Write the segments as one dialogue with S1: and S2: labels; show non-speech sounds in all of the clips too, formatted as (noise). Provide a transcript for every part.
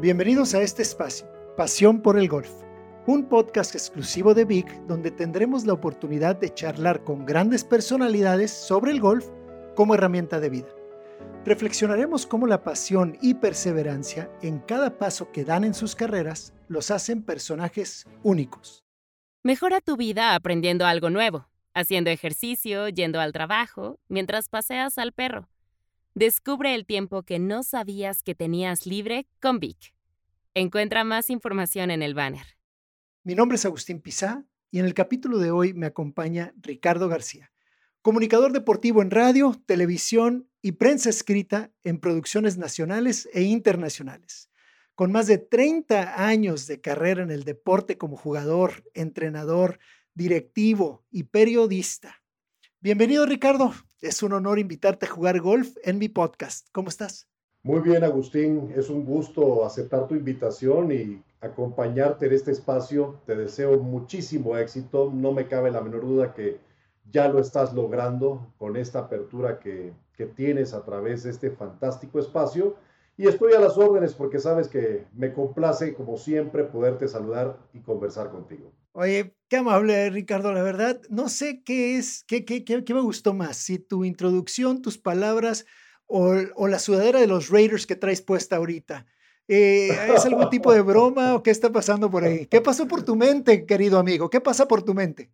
S1: Bienvenidos a este espacio, Pasión por el Golf, un podcast exclusivo de Vic donde tendremos la oportunidad de charlar con grandes personalidades sobre el golf como herramienta de vida. Reflexionaremos cómo la pasión y perseverancia en cada paso que dan en sus carreras los hacen personajes únicos.
S2: Mejora tu vida aprendiendo algo nuevo, haciendo ejercicio, yendo al trabajo, mientras paseas al perro Descubre el tiempo que no sabías que tenías libre con Vic. Encuentra más información en el banner.
S1: Mi nombre es Agustín Pizá y en el capítulo de hoy me acompaña Ricardo García, comunicador deportivo en radio, televisión y prensa escrita en producciones nacionales e internacionales. Con más de 30 años de carrera en el deporte como jugador, entrenador, directivo y periodista. Bienvenido Ricardo, es un honor invitarte a jugar golf en mi podcast. ¿Cómo estás?
S3: Muy bien, Agustín. Es un gusto aceptar tu invitación y acompañarte en este espacio. Te deseo muchísimo éxito. No me cabe la menor duda que ya lo estás logrando con esta apertura que, que tienes a través de este fantástico espacio. Y estoy a las órdenes porque sabes que me complace, como siempre, poderte saludar y conversar contigo.
S1: Oye, qué amable, Ricardo. La verdad, no sé qué es, qué, qué, qué, me gustó más, si tu introducción, tus palabras o, o, la sudadera de los Raiders que traes puesta ahorita. Eh, ¿Es algún tipo de broma o qué está pasando por ahí? ¿Qué pasó por tu mente, querido amigo? ¿Qué pasa por tu mente?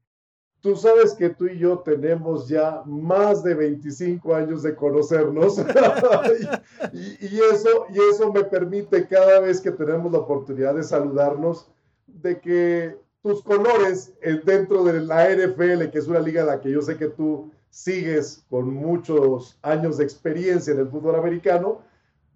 S3: Tú sabes que tú y yo tenemos ya más de 25 años de conocernos (laughs) y, y, eso, y eso me permite cada vez que tenemos la oportunidad de saludarnos, de que tus colores eh, dentro de la NFL, que es una liga en la que yo sé que tú sigues con muchos años de experiencia en el fútbol americano,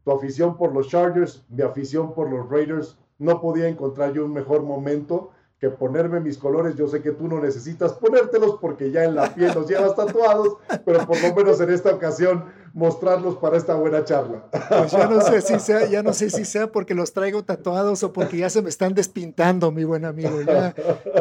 S3: tu afición por los Chargers, mi afición por los Raiders, no podía encontrar yo un mejor momento que ponerme mis colores. Yo sé que tú no necesitas ponértelos porque ya en la piel los llevas tatuados, pero por lo menos en esta ocasión mostrarlos para esta buena charla.
S1: Pues ya no sé si sea, ya no sé si sea porque los traigo tatuados o porque ya se me están despintando, mi buen amigo. Ya,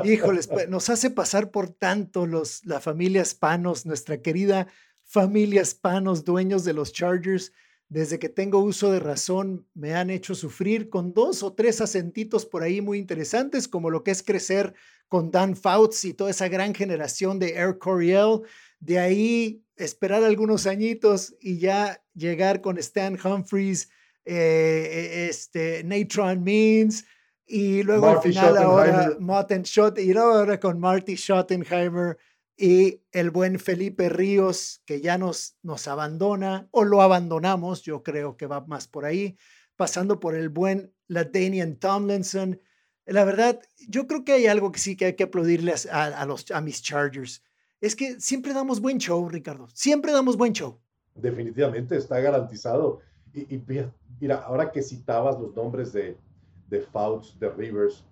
S1: híjoles, pues, nos hace pasar por tanto los, la familia Spanos, nuestra querida familia Spanos, dueños de los Chargers desde que tengo uso de razón, me han hecho sufrir con dos o tres acentitos por ahí muy interesantes, como lo que es crecer con Dan Fouts y toda esa gran generación de Air Coryell. De ahí esperar algunos añitos y ya llegar con Stan Humphries, eh, este, Natron Means, y luego al final ahora Martin Schott, y ahora con Marty Schottenheimer y el buen Felipe Ríos, que ya nos, nos abandona o lo abandonamos, yo creo que va más por ahí, pasando por el buen Latanian Tomlinson. La verdad, yo creo que hay algo que sí que hay que aplaudirle a, los, a mis Chargers. Es que siempre damos buen show, Ricardo. Siempre damos buen show.
S3: Definitivamente está garantizado. Y, mira, ahora que citabas los nombres de, de Fouts, de Rivers,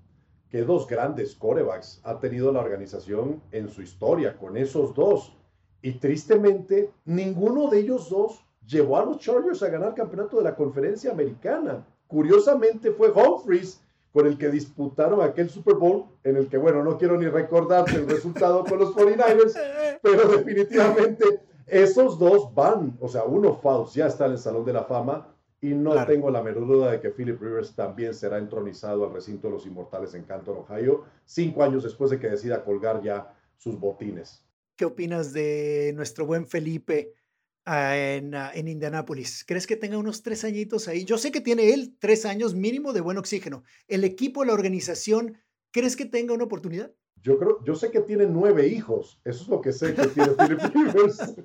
S3: que dos grandes corebacks ha tenido la organización en su historia, con esos dos. Y tristemente, ninguno de ellos dos llevó a los Chargers a ganar campeonato de la conferencia americana. Curiosamente fue Humphries con el que disputaron aquel Super Bowl, en el que, bueno, no quiero ni recordarte el resultado con los 49ers, pero definitivamente esos dos van, o sea, uno Fouts ya está en el Salón de la Fama, y no tengo la menor duda de que Philip Rivers también será entronizado al recinto de los inmortales en Canton, Ohio, cinco años después de que decida colgar ya sus botines.
S1: ¿Qué opinas de nuestro buen Felipe ah, en, uh, en Indianápolis? ¿Crees que tenga unos tres añitos ahí? Yo sé que tiene él tres años mínimo de buen oxígeno. ¿El equipo, la organización, crees que tenga una oportunidad?
S3: Yo creo, yo sé que tiene nueve hijos, eso es lo que sé que tiene (laughs) Philip Rivers.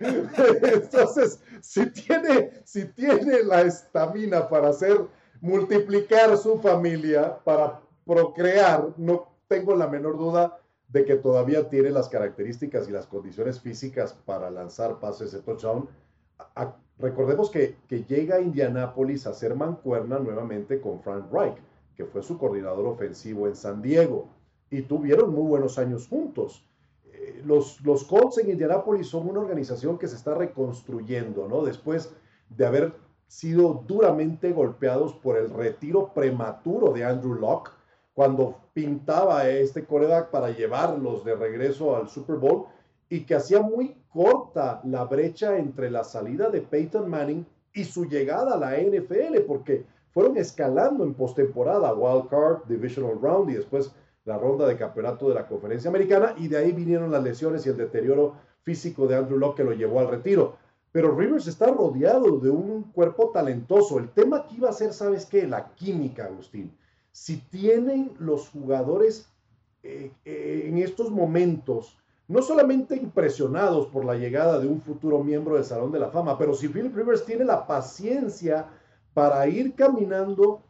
S3: Entonces, si tiene, si tiene la estamina para hacer, multiplicar su familia, para procrear, no tengo la menor duda de que todavía tiene las características y las condiciones físicas para lanzar pases de touchdown. recordemos que, que llega a Indianápolis a ser mancuerna nuevamente con Frank Reich, que fue su coordinador ofensivo en San Diego y tuvieron muy buenos años juntos. Eh, los, los Colts en Indianápolis son una organización que se está reconstruyendo, ¿no? Después de haber sido duramente golpeados por el retiro prematuro de Andrew Locke, cuando pintaba este coreback para llevarlos de regreso al Super Bowl y que hacía muy corta la brecha entre la salida de Peyton Manning y su llegada a la NFL, porque fueron escalando en postemporada, wild card, divisional round y después la ronda de campeonato de la conferencia americana y de ahí vinieron las lesiones y el deterioro físico de Andrew Locke que lo llevó al retiro. Pero Rivers está rodeado de un cuerpo talentoso. El tema aquí va a ser, ¿sabes qué? La química, Agustín. Si tienen los jugadores eh, eh, en estos momentos, no solamente impresionados por la llegada de un futuro miembro del Salón de la Fama, pero si Philip Rivers tiene la paciencia para ir caminando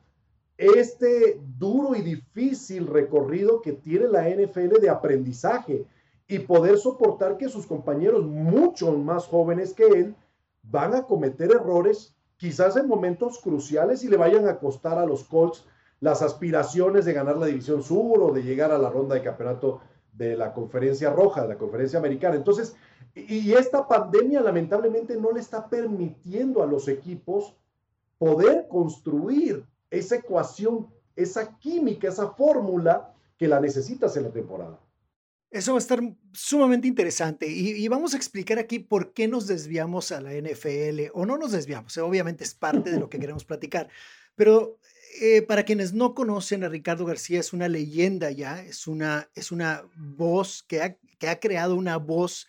S3: este duro y difícil recorrido que tiene la NFL de aprendizaje y poder soportar que sus compañeros mucho más jóvenes que él van a cometer errores quizás en momentos cruciales y le vayan a costar a los Colts las aspiraciones de ganar la división sur o de llegar a la ronda de campeonato de la conferencia roja, de la conferencia americana. Entonces, y esta pandemia lamentablemente no le está permitiendo a los equipos poder construir esa ecuación, esa química, esa fórmula que la necesitas en la temporada.
S1: Eso va a estar sumamente interesante y, vamos a explicar aquí por qué nos desviamos a la NFL o no nos desviamos. Obviamente es parte de lo que queremos platicar, pero eh, para quienes no conocen a Ricardo García es una leyenda ya, es una, es una voz que ha, que ha creado una voz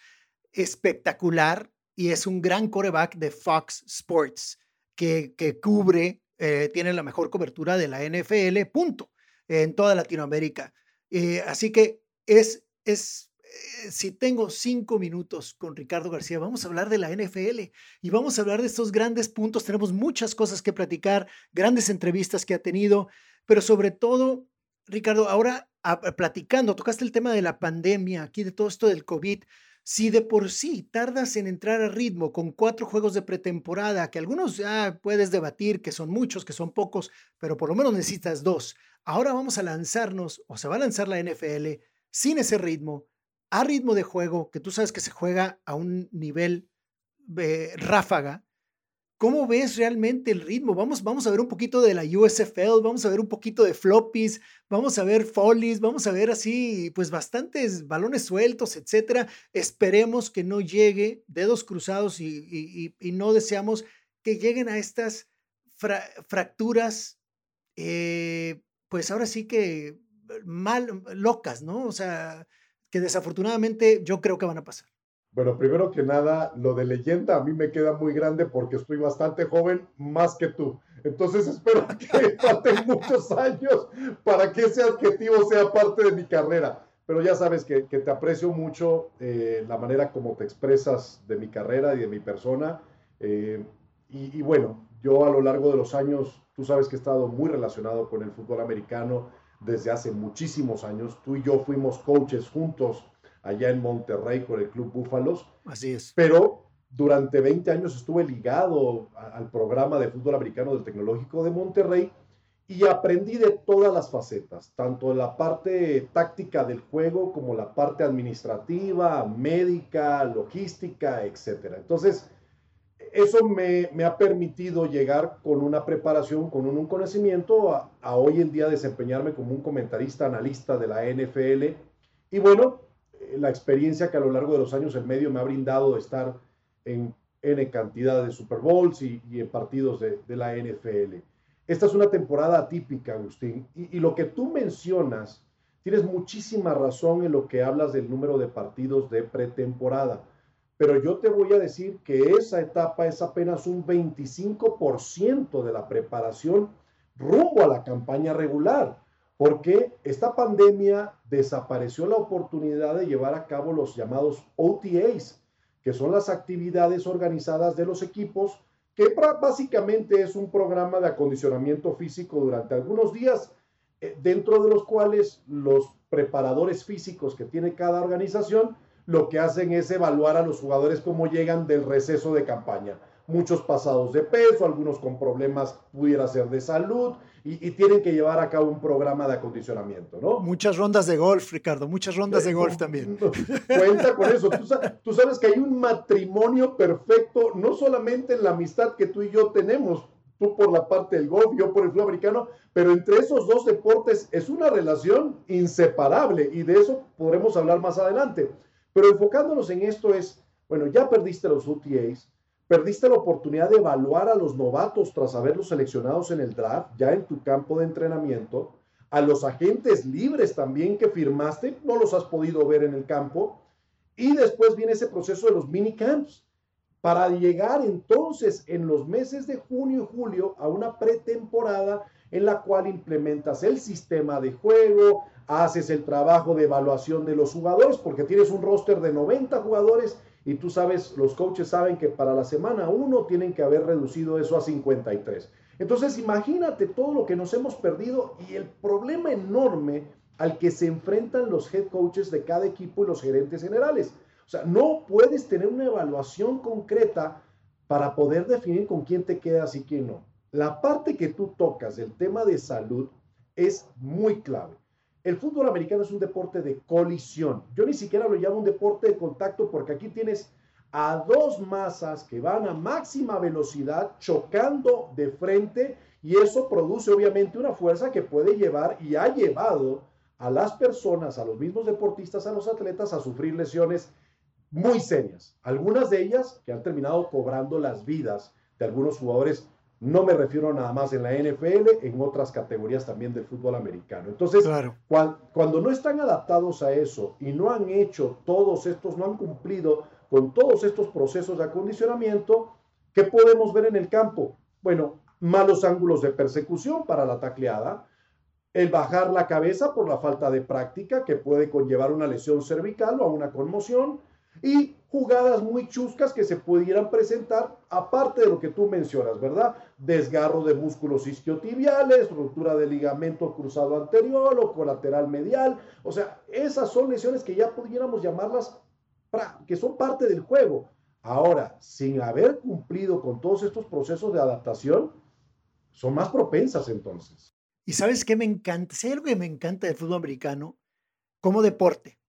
S1: espectacular y es un gran coreback de Fox Sports que, que cubre eh, tiene la mejor cobertura de la NFL, punto, en toda Latinoamérica. Eh, así que es, es, eh, si tengo cinco minutos con Ricardo García, vamos a hablar de la NFL y vamos a hablar de estos grandes puntos. Tenemos muchas cosas que platicar, grandes entrevistas que ha tenido, pero sobre todo, Ricardo, ahora platicando, tocaste el tema de la pandemia, aquí de todo esto del COVID. Si de por sí tardas en entrar a ritmo con cuatro juegos de pretemporada, que algunos ya puedes debatir que son muchos, que son pocos, pero por lo menos necesitas dos. Ahora vamos a lanzarnos, o se va a lanzar la NFL sin ese ritmo, a ritmo de juego, que tú sabes que se juega a un nivel eh, ráfaga, ¿Cómo ves realmente el ritmo? Vamos, vamos a ver un poquito de la USFL, vamos a ver un poquito de floppies, vamos a ver follies, vamos a ver así, pues bastantes balones sueltos, etcétera. Esperemos que no llegue dedos cruzados y, no deseamos que lleguen a estas fracturas, eh, pues ahora sí que mal, locas, ¿no? O sea, que desafortunadamente yo creo que van a pasar.
S3: Bueno, primero que nada, lo de leyenda a mí me queda muy grande porque estoy bastante joven, más que tú. Entonces (laughs) espero que falten muchos años para que ese adjetivo sea parte de mi carrera. Pero ya sabes que, te aprecio mucho eh, la manera como te expresas de mi carrera y de mi persona. Eh, y, y bueno, yo a lo largo de los años, tú sabes que he estado muy relacionado con el fútbol americano desde hace muchísimos años. Tú y yo fuimos coaches juntos allá en Monterrey con el Club Búfalos.
S1: Así es.
S3: Pero durante 20 años estuve ligado al programa de fútbol americano del Tecnológico de Monterrey y aprendí de todas las facetas, tanto la parte táctica del juego como la parte administrativa, médica, logística, etc. Entonces, eso me, ha permitido llegar con una preparación, con un, conocimiento a, a, hoy en día desempeñarme como un comentarista, analista de la NFL. Y bueno, la experiencia que a lo largo de los años el medio me ha brindado de estar en N cantidad de Super Bowls y, en partidos de, la NFL. Esta es una temporada atípica, Agustín, y, lo que tú mencionas, tienes muchísima razón en lo que hablas del número de partidos de pretemporada, pero yo te voy a decir que esa etapa es apenas un 25% de la preparación rumbo a la campaña regular porque esta pandemia desapareció la oportunidad de llevar a cabo los llamados OTAs, que son las actividades organizadas de los equipos, que básicamente es un programa de acondicionamiento físico durante algunos días, eh, dentro de los cuales los preparadores físicos que tiene cada organización lo que hacen es evaluar a los jugadores cómo llegan del receso de campaña. Muchos pasados de peso, algunos con problemas pudiera ser de salud y, tienen que llevar a cabo un programa de acondicionamiento, ¿no?
S1: Muchas rondas de golf, Ricardo, muchas rondas de golf también.
S3: Cuenta con eso. Tú, sabes que hay un matrimonio perfecto, no solamente en la amistad que tú y yo tenemos, tú por la parte del golf, yo por el fútbol americano, pero entre esos dos deportes es una relación inseparable y de eso podremos hablar más adelante. Pero enfocándonos en esto es, bueno, ya perdiste los UTAs, Perdiste la oportunidad de evaluar a los novatos tras haberlos seleccionados en el draft, ya en tu campo de entrenamiento. A los agentes libres también que firmaste, no los has podido ver en el campo. Y después viene ese proceso de los minicamps para llegar entonces en los meses de junio y julio a una pretemporada en la cual implementas el sistema de juego, haces el trabajo de evaluación de los jugadores, porque tienes un roster de 90 jugadores y tú sabes, los coaches saben que para la semana 1 tienen que haber reducido eso a 53. Entonces imagínate todo lo que nos hemos perdido y el problema enorme al que se enfrentan los head coaches de cada equipo y los gerentes generales. O sea, no puedes tener una evaluación concreta para poder definir con quién te quedas y quién no. La parte que tú tocas del tema de salud es muy clave. El fútbol americano es un deporte de colisión. Yo ni siquiera lo llamo un deporte de contacto porque aquí tienes a dos masas que van a máxima velocidad chocando de frente y eso produce obviamente una fuerza que puede llevar y ha llevado a las personas, a los mismos deportistas, a los atletas a sufrir lesiones muy serias. Algunas de ellas que han terminado cobrando las vidas de algunos jugadores. No me refiero nada más en la NFL, en otras categorías también del fútbol americano. Entonces, cuando, no están adaptados a eso y no han hecho todos estos, no han cumplido con todos estos procesos de acondicionamiento, ¿qué podemos ver en el campo? Bueno, malos ángulos de persecución para la tacleada, el bajar la cabeza por la falta de práctica que puede conllevar una lesión cervical o a una conmoción, y jugadas muy chuscas que se pudieran presentar, aparte de lo que tú mencionas, ¿verdad? Desgarro de músculos isquiotibiales, ruptura de ligamento cruzado anterior o colateral medial. O sea, esas son lesiones que ya pudiéramos llamarlas que son parte del juego. Ahora, sin haber cumplido con todos estos procesos de adaptación, son más propensas entonces.
S1: Y sabes qué me encanta, si algo que me encanta del fútbol americano como deporte,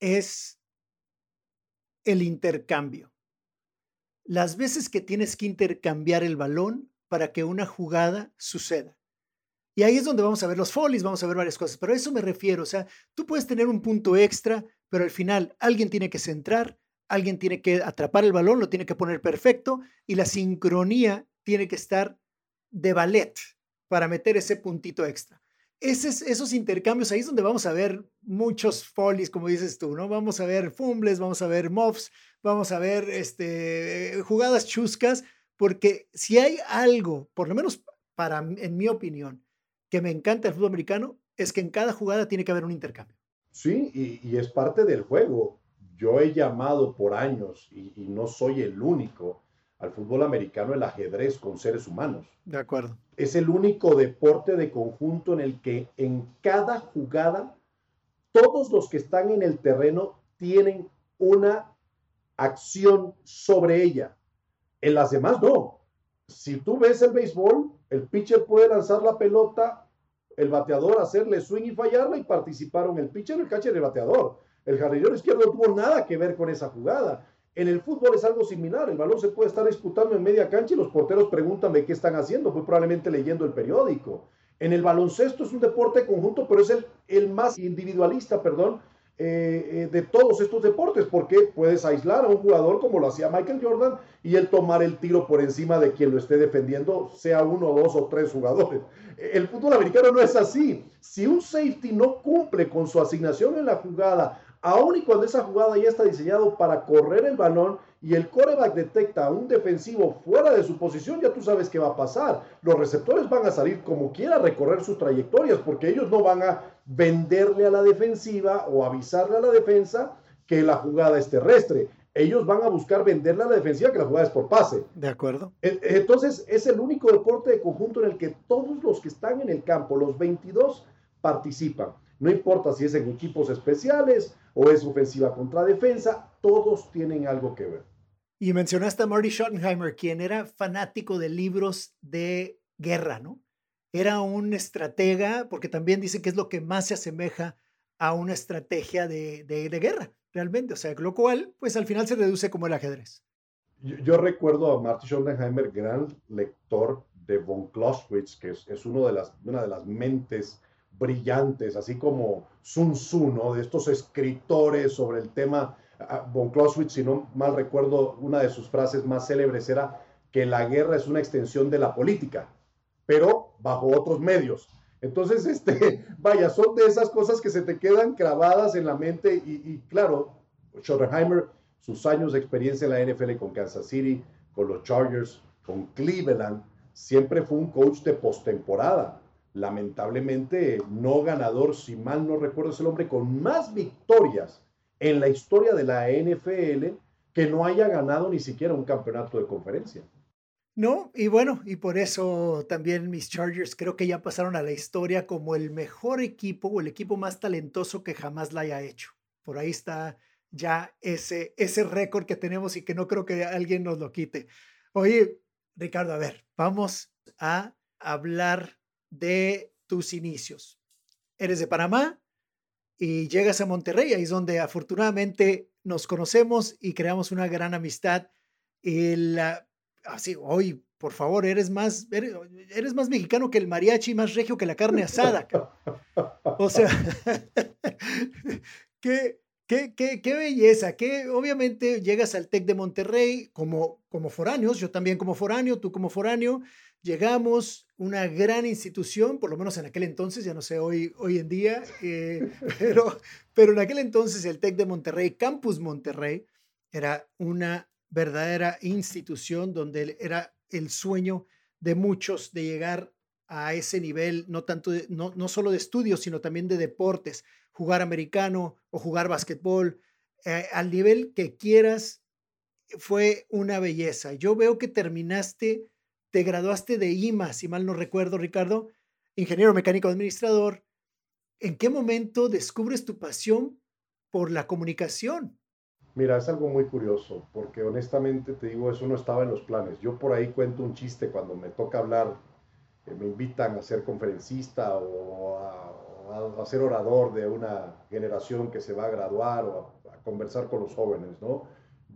S1: es el intercambio. Las veces que tienes que intercambiar el balón para que una jugada suceda. Y ahí es donde vamos a ver los folies, vamos a ver varias cosas, pero a eso me refiero. O sea, tú puedes tener un punto extra, pero al final alguien tiene que centrar, alguien tiene que atrapar el balón, lo tiene que poner perfecto y la sincronía tiene que estar de ballet para meter ese puntito extra esos intercambios, ahí es donde vamos a ver muchos folies, como dices tú, ¿no? Vamos a ver fumbles, vamos a ver muffs, vamos a ver este, jugadas chuscas, porque si hay algo, por lo menos para, en mi opinión, que me encanta el fútbol americano, es que en cada jugada tiene que haber un intercambio.
S3: Sí, y, es parte del juego. Yo he llamado por años, y no soy el único, al fútbol americano el ajedrez con seres humanos.
S1: De acuerdo.
S3: Es el único deporte de conjunto en el que en cada jugada todos los que están en el terreno tienen una acción sobre ella. En las demás no. Si tú ves el béisbol, el pitcher puede lanzar la pelota, el bateador hacerle swing y fallarla y participaron el pitcher, el catcher y el bateador. El jardinero izquierdo no tuvo nada que ver con esa jugada. En el fútbol es algo similar, el balón se puede estar disputando en media cancha y los porteros preguntan de qué están haciendo, muy probablemente leyendo el periódico. En el baloncesto es un deporte conjunto, pero es el, más individualista, perdón, eh, eh, de todos estos deportes, porque puedes aislar a un jugador como lo hacía Michael Jordan y él tomar el tiro por encima de quien lo esté defendiendo, sea uno, dos o tres jugadores. El fútbol americano no es así. Si un safety no cumple con su asignación en la jugada, Aún y cuando esa jugada ya está diseñado para correr el balón y el coreback detecta a un defensivo fuera de su posición, ya tú sabes qué va a pasar. Los receptores van a salir como quiera a recorrer sus trayectorias porque ellos no van a venderle a la defensiva o avisarle a la defensa que la jugada es terrestre. Ellos van a buscar venderle a la defensiva que la jugada es por pase.
S1: De acuerdo.
S3: Entonces es el único deporte de conjunto en el que todos los que están en el campo, los 22, participan. No importa si es en equipos especiales o es ofensiva contra defensa, todos tienen algo que ver.
S1: Y mencionaste a Marty Schottenheimer, quien era fanático de libros de guerra, ¿no? Era un estratega, porque también dice que es lo que más se asemeja a una estrategia de, de, guerra, realmente. O sea, lo cual, pues al final se reduce como el ajedrez.
S3: Yo, recuerdo a Marty Schottenheimer, gran lector de von Clausewitz, que es, es uno de las, una de las mentes brillantes, así como Sun Tzu, ¿no? De estos escritores sobre el tema Von Clausewitz, si no mal recuerdo, una de sus frases más célebres era que la guerra es una extensión de la política, pero bajo otros medios. Entonces, (laughs) este, vaya, son de esas cosas que se te quedan grabadas en la mente y, y claro, Schottenheimer, sus años de experiencia en la NFL con Kansas City, con los Chargers, con Cleveland, siempre fue un coach de postemporada. Lamentablemente, no ganador, si mal no recuerdo, es el hombre con más victorias en la historia de la NFL que no haya ganado ni siquiera un campeonato de conferencia.
S1: No, y bueno, y por eso también mis Chargers creo que ya pasaron a la historia como el mejor equipo o el equipo más talentoso que jamás la haya hecho. Por ahí está ya ese, ese récord que tenemos y que no creo que alguien nos lo quite. Oye, Ricardo, a ver, vamos a hablar de tus inicios. Eres de Panamá y llegas a Monterrey, ahí es donde afortunadamente nos conocemos y creamos una gran amistad. La, así, hoy, por favor, eres más, eres, más mexicano que el mariachi, más regio que la carne asada. O sea, (laughs) qué, qué, qué, qué, belleza, que obviamente llegas al TEC de Monterrey como, como foráneos, yo también como foráneo, tú como foráneo, llegamos, una gran institución, por lo menos en aquel entonces, ya no sé hoy, hoy en día, eh, (laughs) pero, pero en aquel entonces el TEC de Monterrey, Campus Monterrey, era una verdadera institución donde era el sueño de muchos de llegar a ese nivel, no tanto no, no solo de estudios, sino también de deportes, jugar americano o jugar basquetbol, eh, al nivel que quieras, fue una belleza. Yo veo que terminaste, te graduaste de IMA, si mal no recuerdo, Ricardo, ingeniero mecánico administrador. ¿En qué momento descubres tu pasión por la comunicación?
S3: Mira, es algo muy curioso, porque honestamente te digo, eso no estaba en los planes. Yo por ahí cuento un chiste cuando me toca hablar, eh, me invitan a ser conferencista o a, ser orador de una generación que se va a graduar o a, conversar con los jóvenes, ¿no?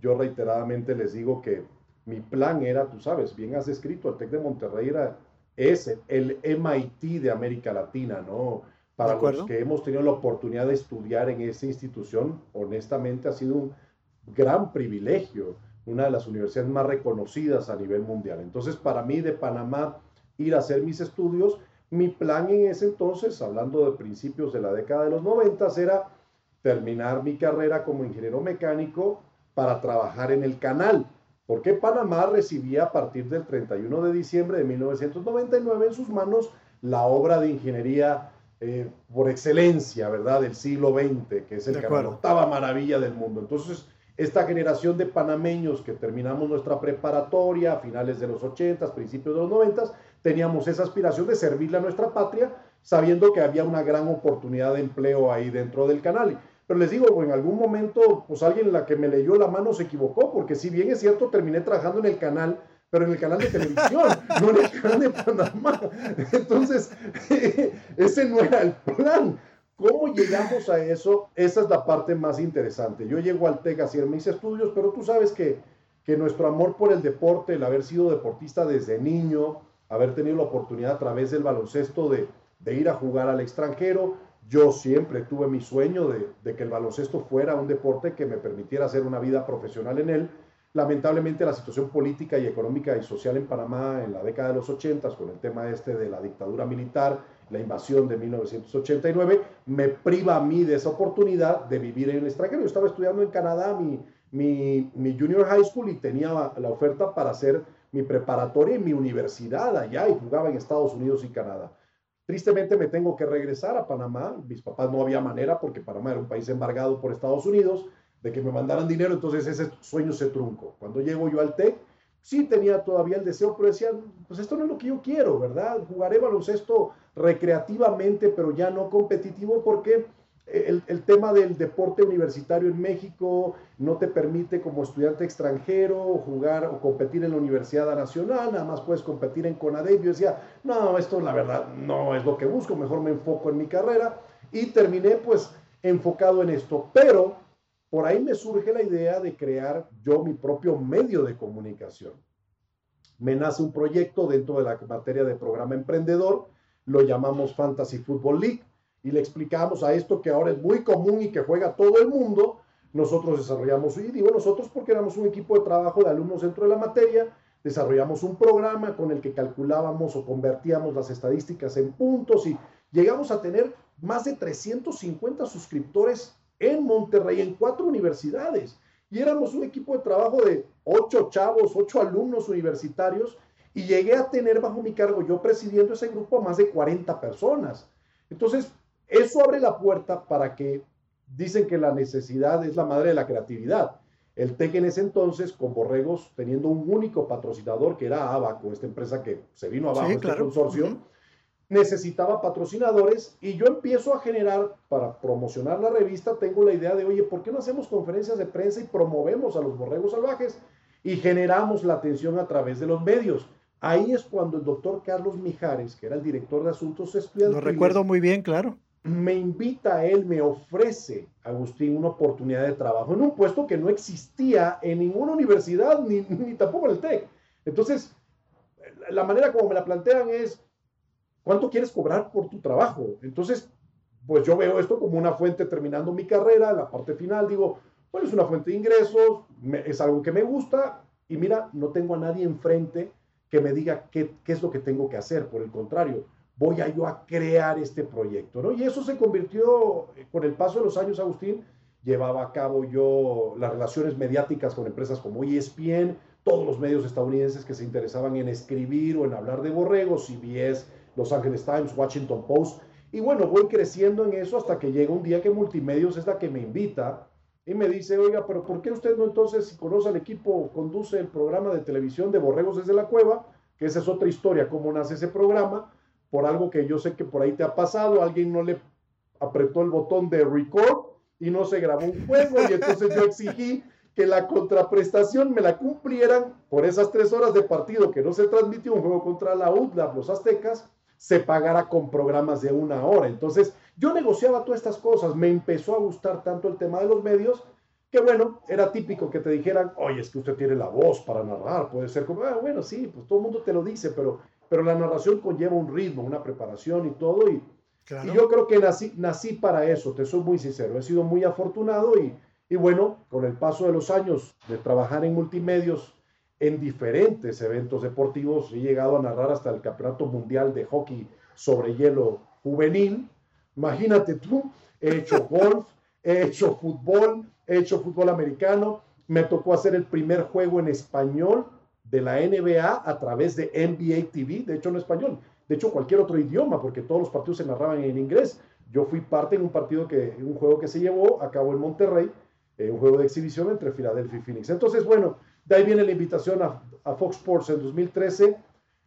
S3: Yo reiteradamente les digo que mi plan era, tú sabes, bien has escrito, el TEC de Monterrey era, es el MIT de América Latina, ¿no? Para los que hemos tenido la oportunidad de estudiar en esa institución, honestamente ha sido un gran privilegio, una de las universidades más reconocidas a nivel mundial. Entonces, para mí de Panamá ir a hacer mis estudios, mi plan en ese entonces, hablando de principios de la década de los 90, era terminar mi carrera como ingeniero mecánico para trabajar en el canal, porque Panamá recibía a partir del 31 de diciembre de 1999 en sus manos la obra de ingeniería eh, por excelencia, ¿verdad?, del siglo XX, que es el canal, octava maravilla del mundo. Entonces, esta generación de panameños que terminamos nuestra preparatoria a finales de los 80, principios de los 90, teníamos esa aspiración de servirle a nuestra patria, sabiendo que había una gran oportunidad de empleo ahí dentro del canal. Pero les digo, en algún momento, pues alguien la que me leyó la mano se equivocó, porque si bien es cierto, terminé trabajando en el canal, pero en el canal de televisión, (laughs) no en el canal de Panamá. Entonces, (laughs) ese no era el plan. ¿Cómo llegamos a eso? Esa es la parte más interesante. Yo llego al TEC a hacer mis estudios, pero tú sabes que, que nuestro amor por el deporte, el haber sido deportista desde niño, haber tenido la oportunidad a través del baloncesto de, de ir a jugar al extranjero, yo siempre tuve mi sueño de, que el baloncesto fuera un deporte que me permitiera hacer una vida profesional en él. Lamentablemente la situación política y económica y social en Panamá en la década de los 80 con el tema este de la dictadura militar, la invasión de 1989, me priva a mí de esa oportunidad de vivir en el extranjero. Yo estaba estudiando en Canadá mi, mi, mi junior high school y tenía la oferta para hacer mi preparatoria y mi universidad allá y jugaba en Estados Unidos y Canadá. Tristemente me tengo que regresar a Panamá. Mis papás no había manera porque Panamá era un país embargado por Estados Unidos de que me mandaran dinero, entonces ese sueño se truncó. Cuando llego yo al TEC, sí tenía todavía el deseo, pero decía, pues esto no es lo que yo quiero, ¿verdad? Jugaré baloncesto recreativamente, pero ya no competitivo, porque el, tema del deporte universitario en México no te permite como estudiante extranjero jugar o competir en la Universidad Nacional, nada más puedes competir en CONADEP. Yo decía, no, esto la verdad no es lo que busco, mejor me enfoco en mi carrera y terminé pues enfocado en esto, pero por ahí me surge la idea de crear yo mi propio medio de comunicación. Me nace un proyecto dentro de la materia de programa emprendedor, lo llamamos Fantasy Football League, y le explicamos a esto que ahora es muy común y que juega todo el mundo, nosotros desarrollamos, y digo nosotros porque éramos un equipo de trabajo de alumnos dentro de la materia, desarrollamos un programa con el que calculábamos o convertíamos las estadísticas en puntos y llegamos a tener más de 350 suscriptores en Monterrey, en cuatro universidades. Y éramos un equipo de trabajo de ocho chavos, ocho alumnos universitarios, y llegué a tener bajo mi cargo, yo presidiendo ese grupo, más de 40 personas. Entonces, eso abre la puerta para que dicen que la necesidad es la madre de la creatividad. El TEC en ese entonces, con Borregos, teniendo un único patrocinador que era Abaco, esta empresa que se vino abajo, sí, este consorcio, necesitaba patrocinadores y yo empiezo a generar, para promocionar la revista, tengo la idea de, oye, ¿por qué no hacemos conferencias de prensa y promovemos a los borregos salvajes? Y generamos la atención a través de los medios. Ahí es cuando el doctor Carlos Mijares, que era el director de asuntos estudiantiles,
S1: lo recuerdo muy bien, claro,
S3: me invita a él, me ofrece, Agustín, una oportunidad de trabajo en un puesto que no existía en ninguna universidad, ni, ni tampoco en el TEC. Entonces, la manera como me la plantean es, ¿cuánto quieres cobrar por tu trabajo? Entonces, pues yo veo esto como una fuente terminando mi carrera, la parte final, digo, bueno, es una fuente de ingresos, es algo que me gusta, y mira, no tengo a nadie enfrente que me diga qué, qué es lo que tengo que hacer, por el contrario, voy a yo a crear este proyecto, ¿no? Y eso se convirtió, eh, con el paso de los años, Agustín, llevaba a cabo yo las relaciones mediáticas con empresas como ESPN, todos los medios estadounidenses que se interesaban en escribir o en hablar de borregos, CBS, Los Angeles Times, Washington Post, y bueno, voy creciendo en eso hasta que llega un día que Multimedios es la que me invita y me dice, oiga, pero ¿por qué usted no entonces, si conoce al equipo, conduce el programa de televisión de Borregos desde la Cueva? Que esa es otra historia, cómo nace ese programa por algo que yo sé que por ahí te ha pasado, alguien no le apretó el botón de record y no se grabó un juego y entonces yo exigí que la contraprestación me la cumplieran por esas tres horas de partido que no se transmitió un juego contra la UDLA, los aztecas, se pagara con programas de una hora. Entonces yo negociaba todas estas cosas, me empezó a gustar tanto el tema de los medios que bueno, era típico que te dijeran, oye, es que usted tiene la voz para narrar, puede ser como, ah, bueno, sí, pues todo el mundo te lo dice, pero pero la narración conlleva un ritmo, una preparación y todo. Y, yo creo que nací, nací para eso, te soy muy sincero. He sido muy afortunado y, y bueno, con el paso de los años de trabajar en multimedios en diferentes eventos deportivos, he llegado a narrar hasta el Campeonato Mundial de Hockey sobre Hielo Juvenil. Imagínate tú, he hecho (laughs) golf, he hecho fútbol, he hecho fútbol americano, me tocó hacer el primer juego en español de la NBA a través de NBA TV, de hecho en español, de hecho cualquier otro idioma, porque todos los partidos se narraban en inglés. Yo fui parte en un partido que, un juego que se llevó a cabo en Monterrey, eh, un juego de exhibición entre Filadelfia y Phoenix. Entonces, bueno, de ahí viene la invitación a, a Fox Sports en 2013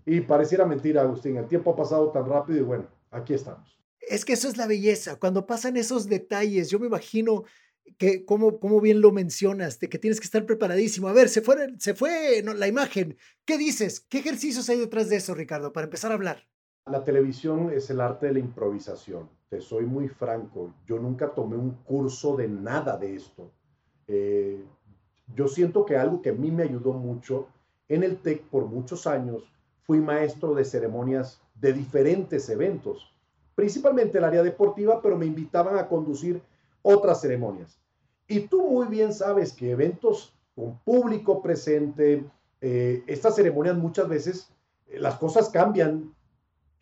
S3: y pareciera mentira, Agustín, el tiempo ha pasado tan rápido y bueno, aquí estamos.
S1: Es que eso es la belleza, cuando pasan esos detalles, yo me imagino que como, como bien lo mencionas, de que tienes que estar preparadísimo. A ver, se fue, se fue la imagen. ¿Qué dices? ¿Qué ejercicios hay detrás de eso, Ricardo, para empezar a hablar?
S3: La televisión es el arte de la improvisación. Te soy muy franco. Yo nunca tomé un curso de nada de esto. Eh, yo siento que algo que a mí me ayudó mucho en el TEC por muchos años, fui maestro de ceremonias de diferentes eventos, principalmente el área deportiva, pero me invitaban a conducir otras ceremonias. Y tú muy bien sabes que eventos con público presente, eh, estas ceremonias muchas veces eh, las cosas cambian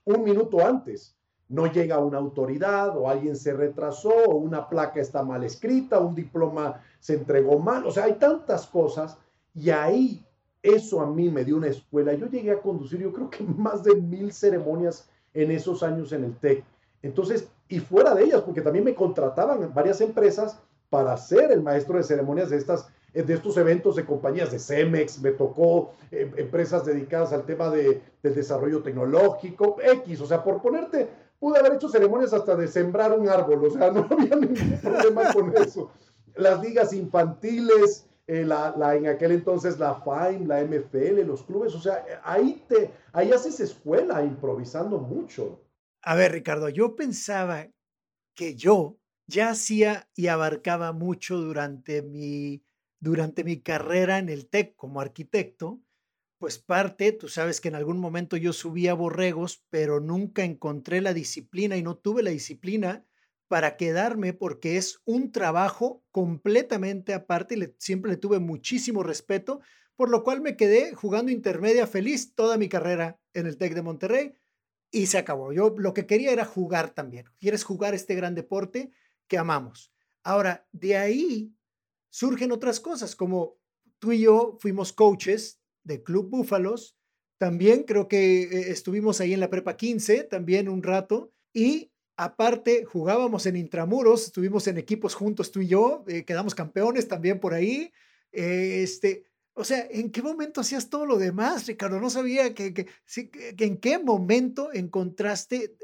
S3: un minuto antes. No llega una autoridad o alguien se retrasó o una placa está mal escrita, un diploma se entregó mal. O sea, hay tantas cosas y ahí eso a mí me dio una escuela. Yo llegué a conducir, yo creo que (laughs) más de mil ceremonias en esos años en el TEC. Entonces, y fuera de ellas, porque también me contrataban varias empresas para ser el maestro de ceremonias de, estas, de estos eventos de compañías de Cemex, me tocó eh, empresas dedicadas al tema de, del desarrollo tecnológico, X, o sea, por ponerte, pude haber hecho ceremonias hasta de sembrar un árbol, o sea, (laughs) no había ningún problema con eso. Las ligas infantiles, eh, la, la, en aquel entonces la FAIM, la MFL, los clubes, o sea, ahí, te, ahí haces escuela improvisando mucho.
S1: A ver, Ricardo, yo pensaba que yo ya hacía y abarcaba mucho durante mi, durante mi carrera en el TEC como arquitecto, pues parte, tú sabes que en algún momento yo subía borregos, pero nunca encontré la disciplina y no tuve la disciplina para quedarme porque es un trabajo completamente aparte y siempre le tuve muchísimo respeto, por lo cual me quedé jugando intermedia feliz toda mi carrera en el TEC de Monterrey y se acabó. Yo lo que quería era jugar también. Quieres jugar este gran deporte que amamos. Ahora, de ahí surgen otras cosas, como tú y yo fuimos coaches de Club Búfalos, también creo que eh, estuvimos ahí en la Prepa 15, también un rato, y aparte jugábamos en intramuros, estuvimos en equipos juntos tú y yo, eh, quedamos campeones también por ahí. Eh, este, o sea, ¿en qué momento hacías todo lo demás, Ricardo? No sabía que, que, que, en qué momento encontraste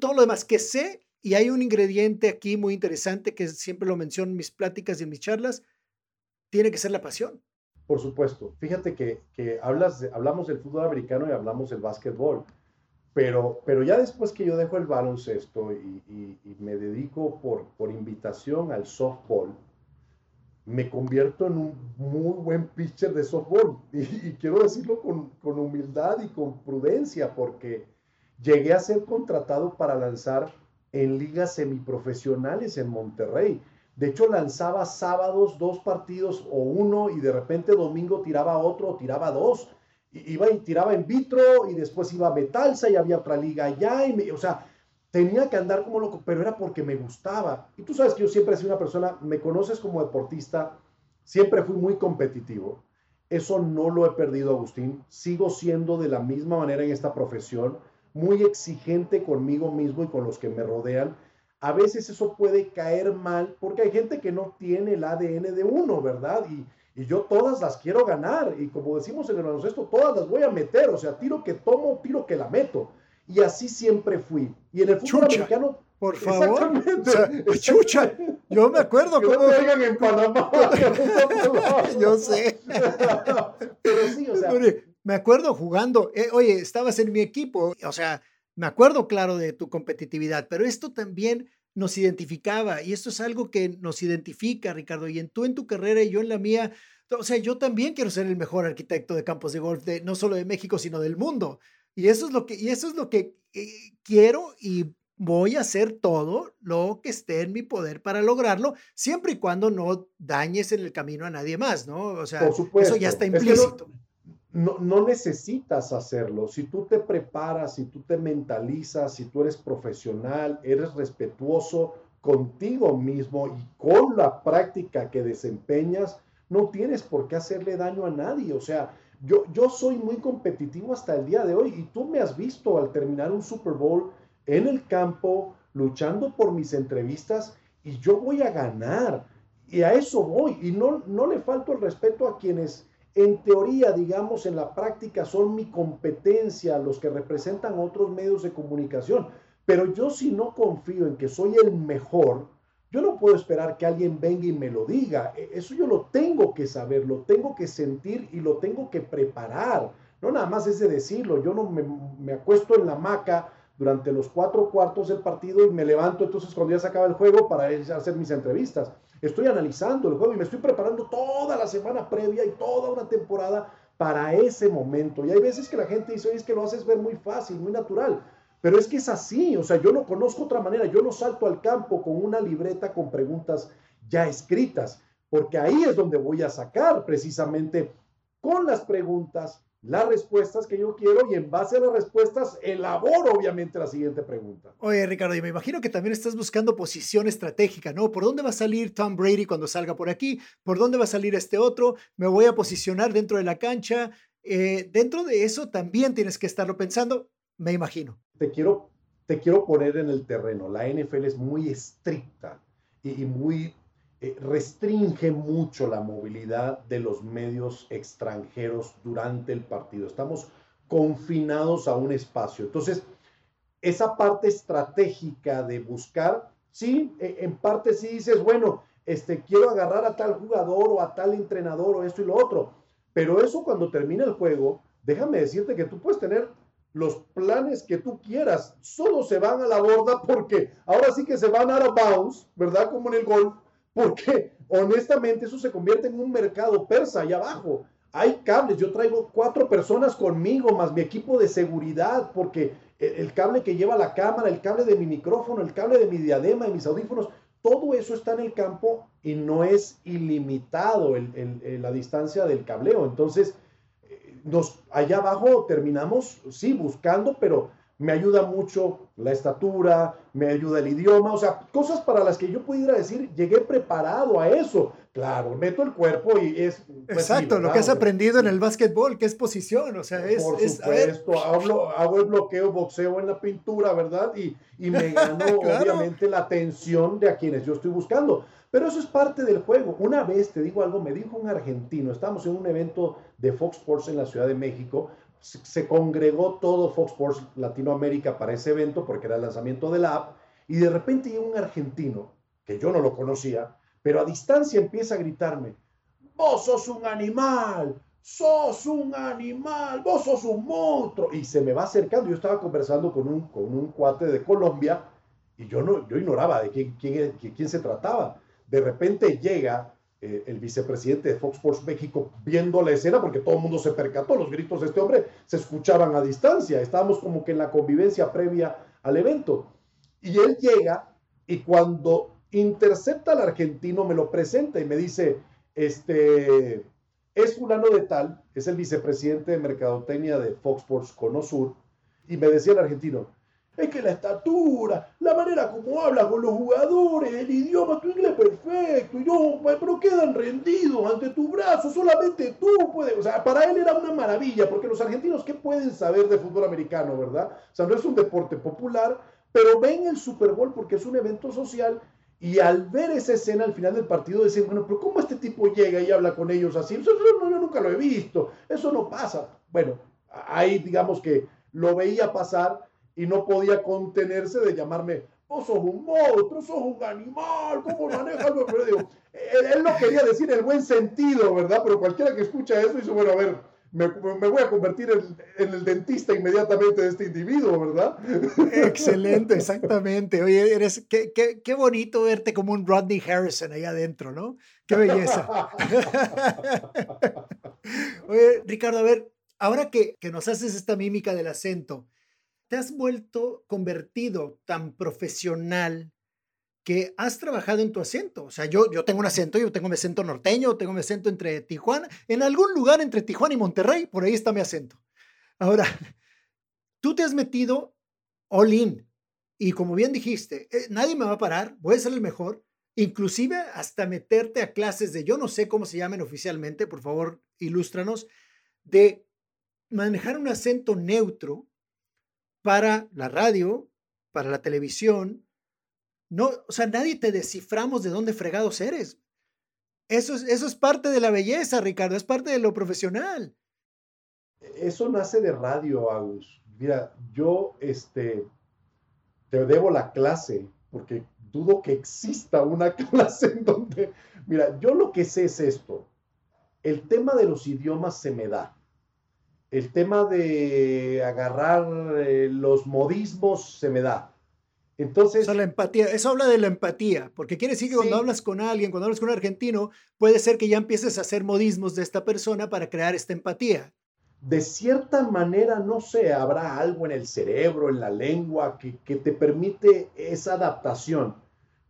S1: todo lo demás que sé. Y hay un ingrediente aquí muy interesante que siempre lo menciono en mis pláticas y en mis charlas, tiene que ser la pasión.
S3: Por supuesto. Fíjate que, que hablas hablamos del fútbol americano y hablamos del básquetbol, pero, pero ya después que yo dejo el baloncesto y, y, me dedico por, por invitación al softball, me convierto en un muy buen pitcher de softball. (laughs) Y, quiero decirlo con, con, humildad y con prudencia, porque llegué a ser contratado para lanzar en ligas semiprofesionales en Monterrey. De hecho, lanzaba sábados dos partidos o uno y de repente domingo tiraba otro o tiraba dos. Iba y tiraba en vitro y después iba a Metalsa y había otra liga allá. Y o sea, tenía que andar como loco, pero era porque me gustaba. Y tú sabes que yo siempre he sido una persona, me conoces como deportista, siempre fui muy competitivo. Eso no lo he perdido, Agustín. Sigo siendo de la misma manera en esta profesión, muy exigente conmigo mismo y con los que me rodean a veces eso puede caer mal porque hay gente que no tiene el ADN de uno, ¿verdad? Y, yo todas las quiero ganar y como decimos en el baloncesto, todas las voy a meter, o sea, tiro que tomo, tiro que la meto. Y así siempre fui. Y en el fútbol americano...
S1: Por favor. (laughs) chucha. Yo me acuerdo
S3: que cómo. No en Panamá. (laughs)
S1: yo sé.
S3: Pero sí, o sea.
S1: Me acuerdo jugando. Eh, oye, estabas en mi equipo. O sea, me acuerdo, claro, de tu competitividad, pero esto también nos identificaba y esto es algo que nos identifica, Ricardo, y en tú en tu carrera y yo en la mía. O sea, yo también quiero ser el mejor arquitecto de campos de golf, de, no solo de México, sino del mundo. Y eso es lo que, y eso es lo que eh, quiero y voy a hacer todo lo que esté en mi poder para lograrlo, siempre y cuando no dañes en el camino a nadie más, ¿no? O sea, eso ya está implícito
S3: no, necesitas hacerlo. Si tú te preparas, si tú te mentalizas, si tú eres profesional, eres respetuoso contigo mismo y con la práctica que desempeñas, no tienes por qué hacerle daño a nadie. O sea, yo, yo soy muy competitivo hasta el día de hoy y tú me has visto al terminar un Super Bowl en el campo, luchando por mis entrevistas y yo voy a ganar. Y a eso voy. Y no, no le falto el respeto a quienes en teoría, digamos, en la práctica son mi competencia los que representan otros medios de comunicación. Pero yo si no confío en que soy el mejor, yo no puedo esperar que alguien venga y me lo diga. E, eso yo lo tengo que saber, lo tengo que sentir y lo tengo que preparar. No nada más es de decirlo. Yo no me, acuesto en la hamaca durante los cuatro cuartos del partido y me levanto entonces cuando ya se acaba el juego para hacer mis entrevistas. Estoy analizando el juego y me estoy preparando toda la semana previa y toda una temporada para ese momento. Y hay veces que la gente dice, oye, es que lo haces ver muy fácil, muy natural. Pero es que es así, o sea, yo no conozco otra manera. Yo no salto al campo con una libreta con preguntas ya escritas, porque ahí es donde voy a sacar precisamente con las preguntas las respuestas que yo quiero y en base a las respuestas elaboro obviamente la siguiente pregunta.
S1: Oye Ricardo, y me imagino que también estás buscando posición estratégica, ¿no? ¿Por dónde va a salir Tom Brady cuando salga por aquí? ¿Por dónde va a salir este otro? ¿Me voy a posicionar dentro de la cancha? Eh, dentro de eso también tienes que estarlo pensando, me imagino.
S3: Te quiero, te quiero poner en el terreno. La NFL es muy estricta y, muy eh, restringe mucho la movilidad de los medios extranjeros durante el partido. Estamos confinados a un espacio. Entonces, esa parte estratégica de buscar, sí, e, en parte sí dices, bueno, este, quiero agarrar a tal jugador o a tal entrenador o esto y lo otro, pero eso cuando termina el juego, déjame decirte que tú puedes tener los planes que tú quieras, solo se van a la borda porque ahora sí que se van a bounce, ¿verdad? Como en el golf, porque honestamente eso se convierte en un mercado persa allá abajo. hay cables, yo traigo cuatro personas conmigo, más mi equipo de seguridad, porque el, cable que lleva la cámara, el cable de mi micrófono, el cable de mi diadema, de mis audífonos, todo eso está en el campo y no es ilimitado la distancia del cableo. Entonces, nos, allá abajo terminamos, sí, buscando, pero me ayuda mucho la estatura, me ayuda el idioma, o sea, cosas para las que yo pudiera decir, llegué preparado a eso. Claro, meto el cuerpo y es...
S1: Pues, Exacto, lo que has aprendido en el básquetbol, que es posición, o sea, es...
S3: Por supuesto, hago el bloqueo, boxeo en la pintura, ¿verdad? Y, y me (laughs) gano obviamente la atención de a quienes yo estoy buscando. Pero eso es parte del juego. Una vez, te digo algo, me dijo un argentino, estábamos en un evento de Fox Sports en la Ciudad de México, se congregó todo Fox Sports Latinoamérica para ese evento porque era el lanzamiento de la app y de repente llega un argentino que yo no lo conocía, pero a distancia empieza a gritarme, vos sos un animal, sos un animal, vos sos un monstruo. Y se me va acercando, yo estaba conversando con un, con un cuate de Colombia y yo, no, yo ignoraba de quién, quién, quién se trataba. De repente llega eh, el vicepresidente de Fox Sports México viendo la escena, porque todo el mundo se percató, los gritos de este hombre se escuchaban a distancia, estábamos como que en la convivencia previa al evento. Y él llega y cuando intercepta al argentino me lo presenta y me dice, este, es fulano de tal, es el vicepresidente de Mercadotecnia de Fox Sports Conosur, y me decía el argentino, es que la estatura, la manera como hablas con los jugadores, el idioma, tu inglés perfecto, y no, pero quedan rendidos ante tu brazo, solamente tú puedes, o sea, para él era una maravilla, porque los argentinos, ¿qué pueden saber de fútbol americano, verdad? O sea, no es un deporte popular, pero ven el Super Bowl porque es un evento social, y al ver esa escena al final del partido dicen, bueno, pero ¿cómo este tipo llega y habla con ellos así? Eso, yo nunca lo he visto, eso no pasa. Bueno, ahí digamos que lo veía pasar y no podía contenerse de llamarme, vos sos un monstruo, sos un animal, ¿cómo manejas? (laughs) Pero digo, él, no quería decir el buen sentido, ¿verdad? Pero cualquiera que escucha eso dice, bueno, a ver, me, voy a convertir en, el dentista inmediatamente de este individuo, ¿verdad? (laughs)
S1: Excelente, exactamente. Oye, eres, qué, qué, qué bonito verte como un Rodney Harrison ahí adentro, ¿no? Qué belleza. (laughs) Oye, Ricardo, a ver, ahora que, que nos haces esta mímica del acento, te has vuelto convertido tan profesional que has trabajado en tu acento. O sea, yo, yo tengo un acento, yo tengo mi acento norteño, tengo mi acento entre Tijuana, en algún lugar entre Tijuana y Monterrey, por ahí está mi acento. Ahora, (laughs) tú te has metido all in y como bien dijiste, eh, nadie me va a parar, voy a ser el mejor, inclusive hasta meterte a clases de, yo no sé cómo se llamen oficialmente, por favor, ilústranos, de manejar un acento neutro para la radio, para la televisión. No, o sea, nadie te desciframos de dónde fregados eres. Eso es, eso es parte de la belleza, Ricardo, es parte de lo profesional.
S3: Eso nace de radio, Agus. Mira, yo este, te debo la clase, porque dudo que exista una (laughs) clase en donde, mira, yo lo que sé es esto. El tema de los idiomas se me da el tema de agarrar eh, los modismos se me da. Entonces.
S1: la empatía, eso habla de la empatía, porque quiere decir que cuando hablas con alguien, cuando hablas con un argentino, puede ser que ya empieces a hacer modismos de esta persona para crear esta empatía.
S3: De cierta manera, no sé, habrá algo en el cerebro, en la lengua, que, que te permite esa adaptación.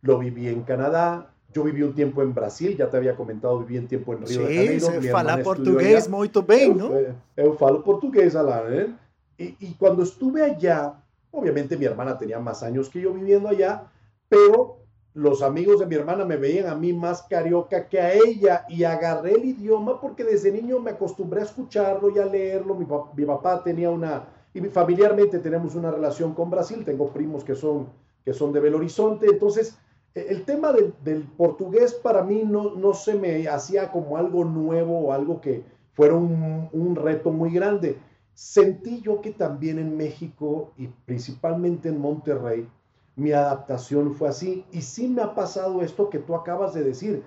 S3: Lo viví en Canadá, yo viví un tiempo en Brasil, ya te había comentado, viví un tiempo en Río de Janeiro.
S1: Sí, fala portugués muy bien, ¿no?
S3: Eu, falo portugués, Alan, ¿eh? Y, y, cuando estuve allá, obviamente mi hermana tenía más años que yo viviendo allá, pero los amigos de mi hermana me veían a mí más carioca que a ella y agarré el idioma porque desde niño me acostumbré a escucharlo y a leerlo. Mi, mi papá tenía una, y familiarmente tenemos una relación con Brasil, tengo primos que son, que son de Belo Horizonte, entonces el tema del, portugués para mí no, no, se me hacía como algo nuevo o algo que fuera un, reto muy grande. Sentí yo que también en México y principalmente en Monterrey, mi adaptación fue así. Y sí me ha pasado esto que tú acabas de decir.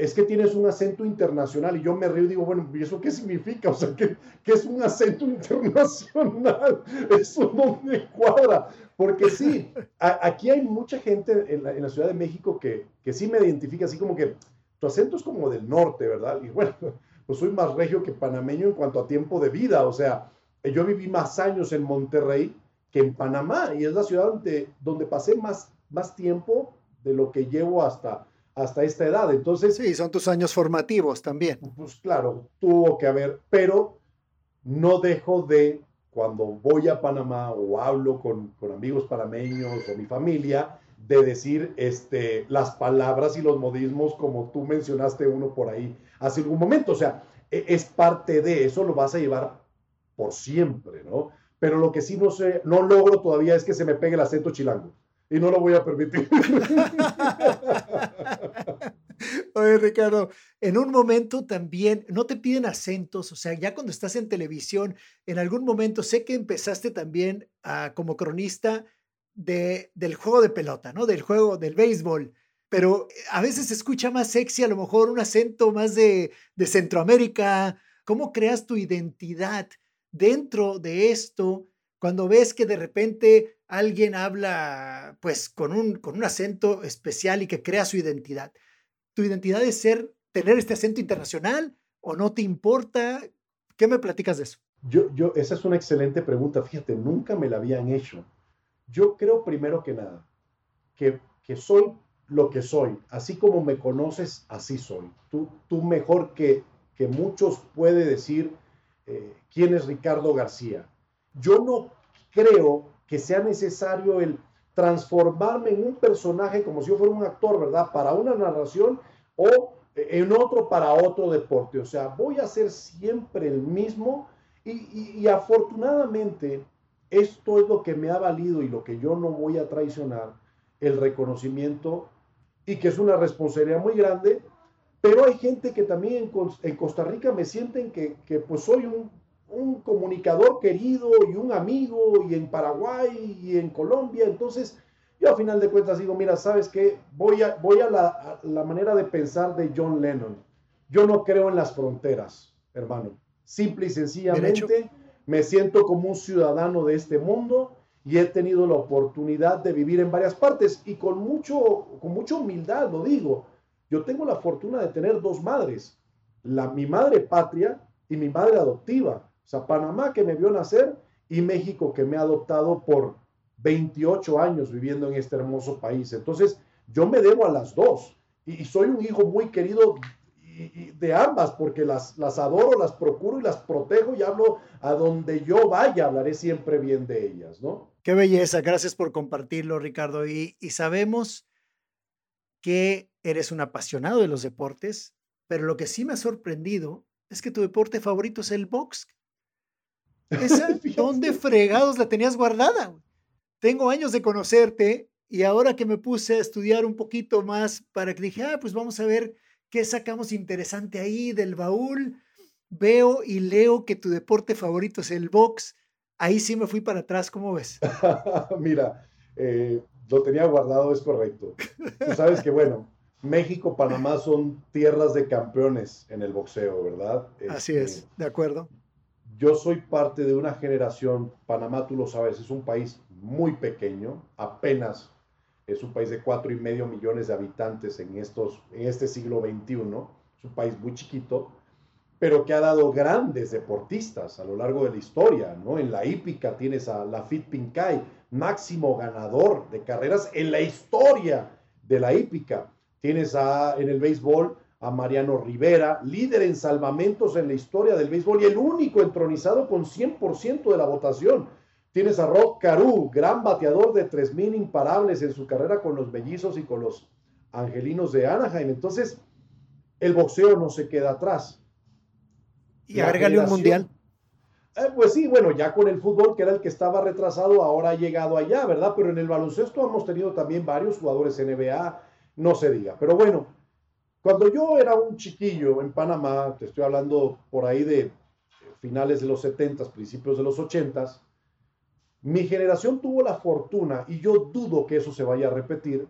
S3: Es que tienes un acento internacional y yo me río y digo, bueno, ¿y eso qué significa? O sea, ¿qué, qué es un acento (laughs) internacional? Eso no me cuadra. Porque sí, aquí hay mucha gente en la, Ciudad de México que, que, sí me identifica así como que tu acento es como del norte, ¿verdad? Y bueno, (laughs) pues soy más regio que panameño en cuanto a tiempo de vida. O sea, yo viví más años en Monterrey que en Panamá y es la ciudad donde, donde pasé más, más tiempo de lo que llevo hasta, hasta esta edad. Entonces,
S1: sí, son tus años formativos también.
S3: Pues claro, tuvo que haber, pero no dejo de, cuando voy a Panamá o hablo con, con amigos panameños o mi familia, de decir este, las palabras y los modismos como tú mencionaste uno por ahí hace algún momento. O sea, e, es parte de eso, lo vas a llevar por siempre, ¿no? Pero lo que sí no sé, no logro todavía es que se me pegue el acento chilango. Y no lo voy a permitir. (laughs)
S1: Oye, Ricardo, en un momento también, no te piden acentos, o sea, ya cuando estás en televisión, en algún momento sé que empezaste también a, como cronista de, del juego de pelota, ¿no? Del juego del béisbol. Pero eh, a veces se escucha más sexy, a lo mejor un acento más de, de Centroamérica. ¿Cómo creas tu identidad dentro de esto cuando ves que de repente alguien habla pues con un, con un acento especial y que crea su identidad? ¿Tu identidad es ser, tener este acento internacional o no te importa? ¿Qué me platicas de eso?
S3: Yo, yo, esa es una excelente pregunta. Fíjate, nunca me la habían hecho. Yo creo primero que nada que, que soy lo que soy. Así como me conoces, así soy. Tú, tú mejor que, que muchos puede decir eh, quién es Ricardo García. Yo no creo que sea necesario el transformarme en un personaje como si yo fuera un actor, ¿verdad? Para una narración o en otro para otro deporte. O sea, voy a ser siempre el mismo y, y afortunadamente esto es lo que me ha valido y lo que yo no voy a traicionar, el reconocimiento y que es una responsabilidad muy grande, pero hay gente que también en, Costa Rica me sienten que, pues soy un, comunicador querido y un amigo y en Paraguay y en Colombia, entonces yo a final de cuentas digo, mira, ¿sabes qué? Voy a, voy a la, a la manera de pensar de John Lennon. Yo no creo en las fronteras, hermano. Simple y sencillamente me siento como un ciudadano de este mundo y he tenido la oportunidad de vivir en varias partes y con, mucho, con mucha humildad lo digo. Yo tengo la fortuna de tener dos madres, la, mi madre patria y mi madre adoptiva. Sea, Panamá que me vio nacer y México que me ha adoptado por 28 años viviendo en este hermoso país. Entonces, yo me debo a las dos y soy un hijo muy querido de ambas, porque las, las adoro, las procuro y las protejo y hablo a donde yo vaya, hablaré siempre bien de ellas, ¿no?
S1: Qué belleza, gracias por compartirlo, Ricardo. Y, y sabemos que eres un apasionado de los deportes, pero lo que sí me ha sorprendido es que tu deporte favorito es el box. Esa, (laughs) ¿dónde fregados la tenías guardada? Tengo años de conocerte y ahora que me puse a estudiar un poquito más para que dije, ah, pues vamos a ver ¿Qué sacamos interesante ahí del baúl? Veo y leo que tu deporte favorito es el box. Ahí sí me fui para atrás, ¿cómo ves? (laughs)
S3: Mira, eh, lo tenía guardado, es correcto. Tú sabes que, bueno, México, Panamá son tierras de campeones en el boxeo, ¿verdad?
S1: Así es, este, de acuerdo.
S3: Yo soy parte de una generación, Panamá, tú lo sabes, es un país muy pequeño, apenas es un país de cuatro y medio millones de habitantes en, estos, en este siglo XXI, es un país muy chiquito, pero que ha dado grandes deportistas a lo largo de la historia, ¿no? En la hípica tienes a Lafit Pincay, máximo ganador de carreras en la historia de la hípica. Tienes a, en el béisbol a Mariano Rivera, líder en salvamentos en la historia del béisbol y el único entronizado con 100% de la votación. Tienes a Rod Caru, gran bateador de 3.000 imparables en su carrera con los mellizos y con los angelinos de Anaheim. Entonces, el boxeo no se queda atrás.
S1: Y agrégale un mundial.
S3: Eh, pues sí, bueno, ya con el fútbol, que era el que estaba retrasado, ahora ha llegado allá, ¿verdad? Pero en el baloncesto hemos tenido también varios jugadores NBA, no se diga. Pero bueno, cuando yo era un chiquillo en Panamá, te estoy hablando por ahí de finales de los 70, principios de los 80, mi generación tuvo la fortuna, y yo dudo que eso se vaya a repetir,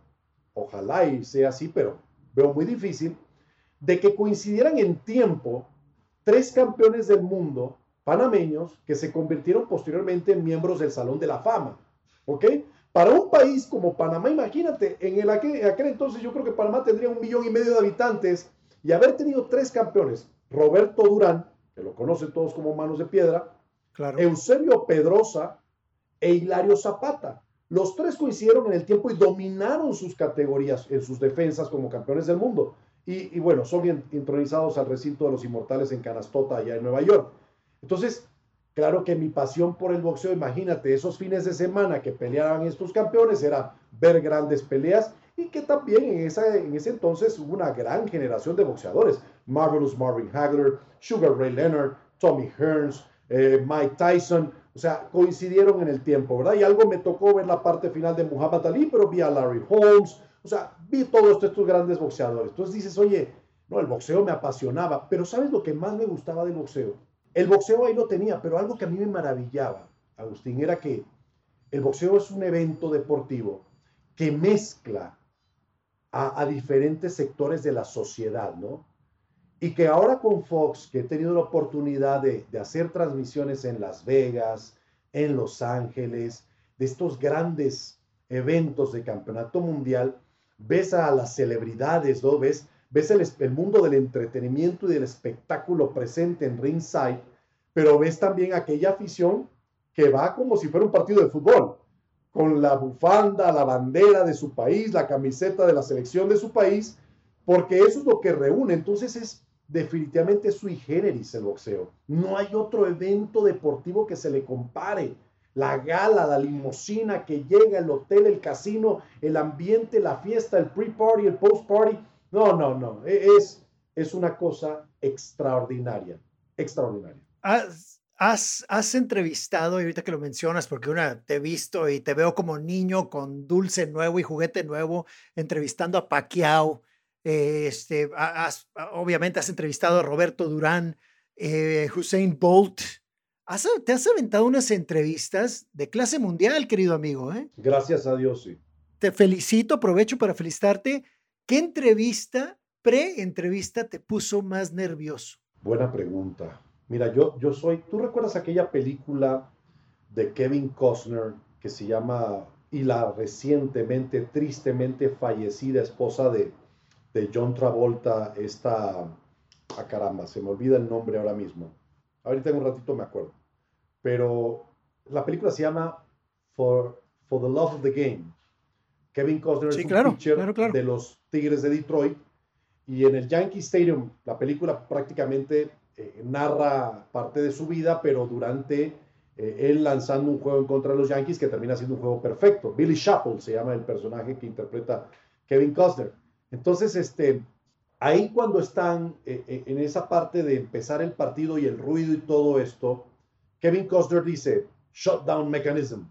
S3: ojalá y sea así, pero veo muy difícil, de que coincidieran en tiempo tres campeones del mundo panameños que se convirtieron posteriormente en miembros del Salón de la Fama. ¿Ok? Para un país como Panamá, imagínate, en el aquel, aquel entonces yo creo que Panamá tendría un millón y medio de habitantes y haber tenido tres campeones. Roberto Durán, que lo conocen todos como Manos de Piedra, claro. Eusebio Pedrosa e Hilario Zapata. Los tres coincidieron en el tiempo y dominaron sus categorías en sus defensas como campeones del mundo. Y, bueno, son intronizados al recinto de los inmortales en Canastota, allá en Nueva York. Entonces, claro que mi pasión por el boxeo, imagínate, esos fines de semana que peleaban estos campeones era ver grandes peleas y que también en, esa, en ese entonces hubo una gran generación de boxeadores. Marvelous Marvin Hagler, Sugar Ray Leonard, Tommy Hearns, eh, Mike Tyson, o sea, coincidieron en el tiempo, ¿verdad? Y algo me tocó ver la parte final de Muhammad Ali, pero vi a Larry Holmes, o sea, vi todos estos grandes boxeadores. Entonces dices, oye, no, el boxeo me apasionaba, pero ¿sabes lo que más me gustaba del boxeo? El boxeo ahí lo tenía, pero algo que a mí me maravillaba, Agustín, era que el boxeo es un evento deportivo que mezcla a, diferentes sectores de la sociedad, ¿no? Y que ahora con Fox, que he tenido la oportunidad de, de hacer transmisiones en Las Vegas, en Los Ángeles, de estos grandes eventos de campeonato mundial, ves a las celebridades, ¿no? Ves, ves el, mundo del entretenimiento y del espectáculo presente en ringside, pero ves también aquella afición que va como si fuera un partido de fútbol con la bufanda, la bandera de su país, la camiseta de la selección de su país, porque eso es lo que reúne. Entonces es definitivamente sui generis el boxeo. No hay otro evento deportivo que se le compare. La gala, la limosina que llega, el hotel, el casino, el ambiente, la fiesta, el pre-party, el post-party. No, no, no. E, es, es una cosa extraordinaria. Extraordinaria.
S1: Ah, Has, entrevistado, y ahorita que lo mencionas, porque una te he visto y te veo como niño con dulce nuevo y juguete nuevo, entrevistando a Pacquiao. este, obviamente has entrevistado a Roberto Durán, eh, Hussein Bolt. te has aventado unas entrevistas de clase mundial, querido amigo. ¿eh?
S3: Gracias a Dios, sí.
S1: Te felicito, aprovecho para felicitarte. ¿Qué entrevista, pre-entrevista, te puso más nervioso?
S3: Buena pregunta. Mira, yo, yo soy, ¿tú recuerdas aquella película de Kevin Costner que se llama y la recientemente, tristemente fallecida esposa de, de John Travolta, esta, a ah, caramba, se me olvida el nombre ahora mismo. Ahorita en un ratito me acuerdo. Pero la película se llama For, For the Love of the Game. Kevin Costner es un pitcher de los Tigres de Detroit. Y en el Yankee Stadium, la película prácticamente eh, narra parte de su vida, pero durante eh, él lanzando un juego en contra de los Yankees que termina siendo un juego perfecto. Billy Shapple se llama el personaje que interpreta Kevin Costner. Entonces, este, ahí cuando están eh, en esa parte de empezar el partido y el ruido y todo esto, Kevin Costner dice, shutdown mechanism.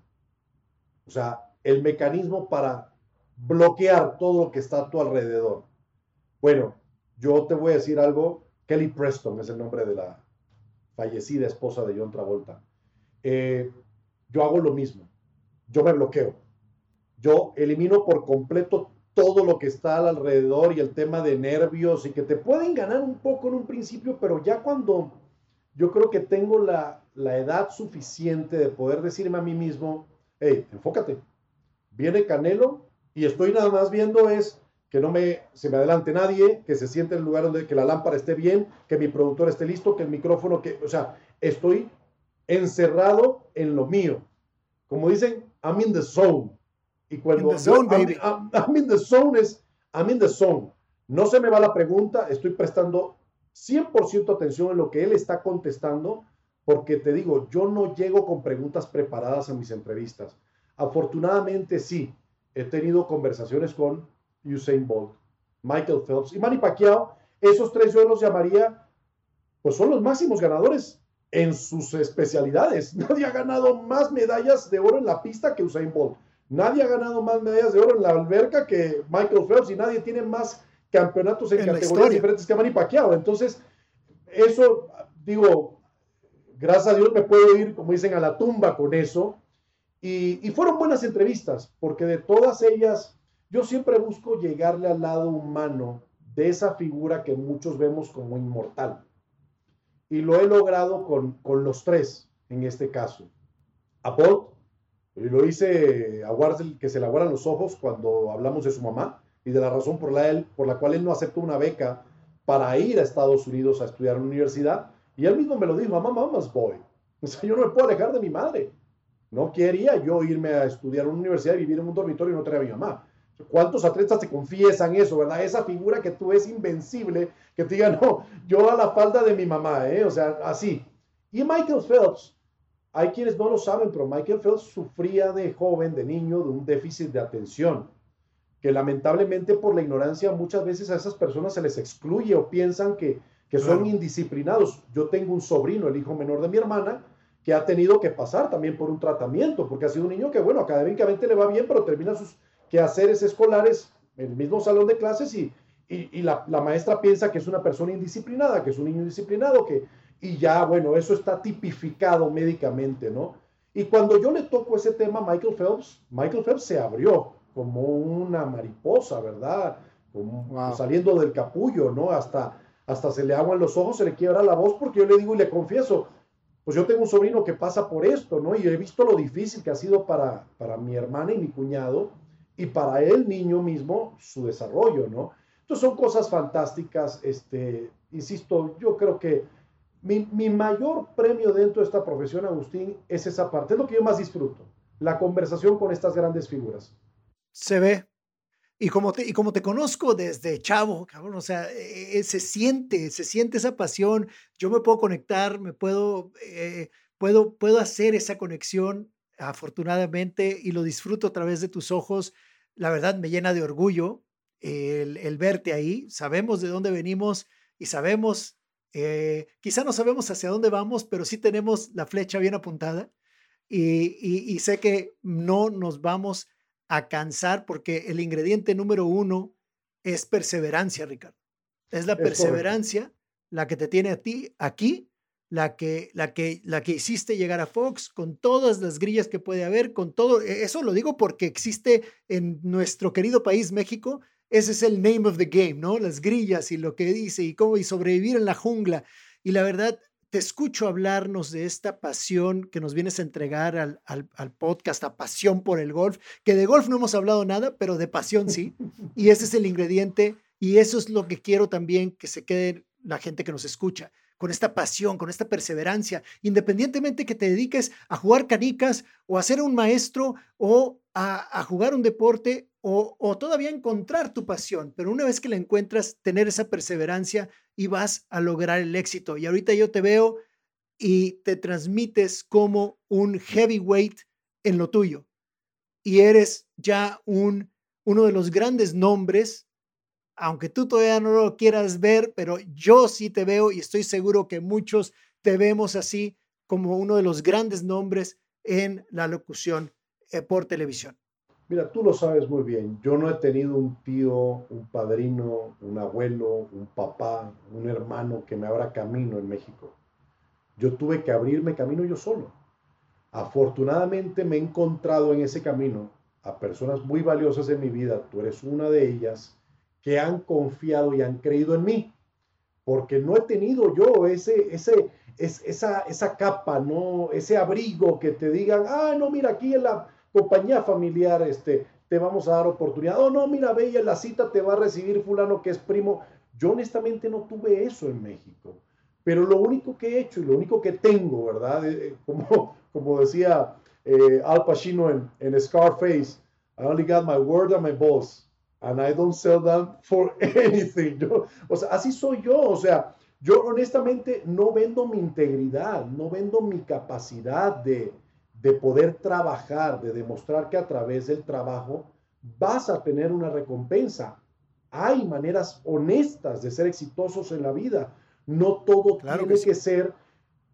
S3: O sea, el mecanismo para bloquear todo lo que está a tu alrededor. Bueno, yo te voy a decir algo, Kelly Preston es el nombre de la fallecida esposa de John Travolta. Eh, yo hago lo mismo. Yo me bloqueo. Yo elimino por completo todo lo que está alrededor y el tema de nervios y que te pueden ganar un poco en un principio, pero ya cuando yo creo que tengo la, la edad suficiente de poder decirme a mí mismo, hey, enfócate, viene Canelo y estoy nada más viendo es que no me, se me adelante nadie, que se siente en el lugar donde que la lámpara esté bien, que mi productor esté listo, que el micrófono, que, o sea, estoy encerrado en lo mío. Como dicen, I'm in the zone. Y cuando the zone, baby. I'm, in the zone es, I'm in the zone. No se me va la pregunta, estoy prestando 100% atención en lo que él está contestando, porque te digo, yo no llego con preguntas preparadas a mis entrevistas. Afortunadamente sí, he tenido conversaciones con Usain Bolt, Michael Phelps y Manny Pacquiao, esos tres yo los llamaría, pues son los máximos ganadores en sus especialidades. (laughs) Nadie ha ganado más medallas de oro en la pista que Usain Bolt. Nadie ha ganado más medallas de oro en la alberca que Michael Phelps y nadie tiene más campeonatos en, categorías diferentes que Manny Pacquiao. Entonces, eso, digo, gracias a Dios me puedo ir, como dicen, a la tumba con eso. Y, fueron buenas entrevistas, porque de todas ellas yo siempre busco llegarle al lado humano de esa figura que muchos vemos como inmortal. Y lo he logrado con, los tres, en este caso. A y lo hice a Warzel, que se le aguaran los ojos cuando hablamos de su mamá y de la razón por la, él, por la cual él no aceptó una beca para ir a Estados Unidos a estudiar en la universidad. Y él mismo me lo dijo, mamá, mamás boy. (laughs) O sea, yo no me puedo alejar de mi madre. No quería yo irme a estudiar en una universidad y vivir en un dormitorio y no tener a mi mamá. ¿Cuántos atletas te confiesan eso, verdad? Esa figura que tú es invencible, que te diga, no, yo a la falda de mi mamá, ¿eh? O sea, así. Y Michael Phelps, hay quienes no lo saben, pero Michael Phelps sufría de joven, de niño, de un déficit de atención, que lamentablemente por la ignorancia muchas veces a esas personas se les excluye o piensan que, que son indisciplinados. Yo tengo un sobrino, el hijo menor de mi hermana, que ha tenido que pasar también por un tratamiento, porque ha sido un niño que, bueno, académicamente le va bien, pero termina sus quehaceres escolares en el mismo salón de clases y, y, la, la, maestra piensa que es una persona indisciplinada, que es un niño indisciplinado, que, y ya, bueno, eso está tipificado médicamente, ¿no? Y cuando yo le toco ese tema a Michael Phelps, Michael Phelps se abrió como una mariposa, ¿verdad? Como, saliendo del capullo, ¿no? Hasta, hasta se le aguan los ojos, se le quiebra la voz, porque yo le digo y le confieso, pues yo tengo un sobrino que pasa por esto, ¿no? Y he visto lo difícil que ha sido para, para mi hermana y mi cuñado, y para el niño mismo su desarrollo, ¿no? Entonces son cosas fantásticas, este, insisto, yo creo que mi, mi, mayor premio dentro de esta profesión, Agustín, es esa parte, es lo que yo más disfruto, la conversación con estas grandes figuras.
S1: Se ve. Y como te, y como te conozco desde chavo, cabrón, o sea, eh, se siente, se siente esa pasión. Yo me puedo conectar, me puedo, eh, puedo, puedo hacer esa conexión afortunadamente y lo disfruto a través de tus ojos la verdad me llena de orgullo el, verte ahí. Sabemos de dónde venimos y sabemos, eh, quizá no sabemos hacia dónde vamos, pero sí tenemos la flecha bien apuntada y, sé que no nos vamos a cansar porque el ingrediente número uno es perseverancia, Ricardo. Es la perseverancia la que te tiene a ti aquí la que, la, que, la que hiciste llegar a Fox, con todas las grillas que puede haber, con todo, e, eso lo digo porque existe en nuestro querido país México, ese es el name of the game, ¿no? Las grillas y lo que dice y cómo y sobrevivir en la jungla. Y la verdad, te escucho hablarnos de esta pasión que nos vienes a entregar al, al, al, podcast, a pasión por el golf, que de golf no hemos hablado nada, pero de pasión sí. (laughs) Y ese es el ingrediente y eso es lo que quiero también que se quede la gente que nos escucha con esta pasión, con esta perseverancia, independientemente que te dediques a jugar canicas o a ser un maestro o a, jugar un deporte o, o, todavía encontrar tu pasión, pero una vez que la encuentras, tener esa perseverancia y vas a lograr el éxito. Y ahorita yo te veo y te transmites como un heavyweight en lo tuyo y eres ya un, uno de los grandes nombres aunque tú todavía no lo quieras ver, pero yo sí te veo y estoy seguro que muchos te vemos así como uno de los grandes nombres en la locución eh, por televisión.
S3: Mira, tú lo sabes muy bien. Yo no he tenido un tío, un padrino, un abuelo, un papá, un hermano que me abra camino en México. Yo tuve que abrirme camino yo solo. Afortunadamente me he encontrado en ese camino a personas muy valiosas en mi vida. Tú eres una de ellas que han confiado y han creído en mí, porque no he tenido yo ese, ese, esa, esa capa, ¿no? ese abrigo que te digan, ah, no, mira, aquí en la compañía familiar este, te vamos a dar oportunidad, oh, no, mira, en la cita te va a recibir fulano que es primo. Yo honestamente no tuve eso en México, pero lo único que he hecho y lo único que tengo, ¿verdad? Eh, eh, como, (laughs) como decía eh, Al Pacino en, en Scarface, I only got my word and my boss and I don't sell them for (laughs) anything. Yo, o sea, así soy yo. O sea, yo honestamente no vendo mi integridad, no vendo mi capacidad de, de poder trabajar, de demostrar que a través del trabajo vas a tener una recompensa. Hay maneras honestas de ser exitosos en la vida. No todo tiene que, ser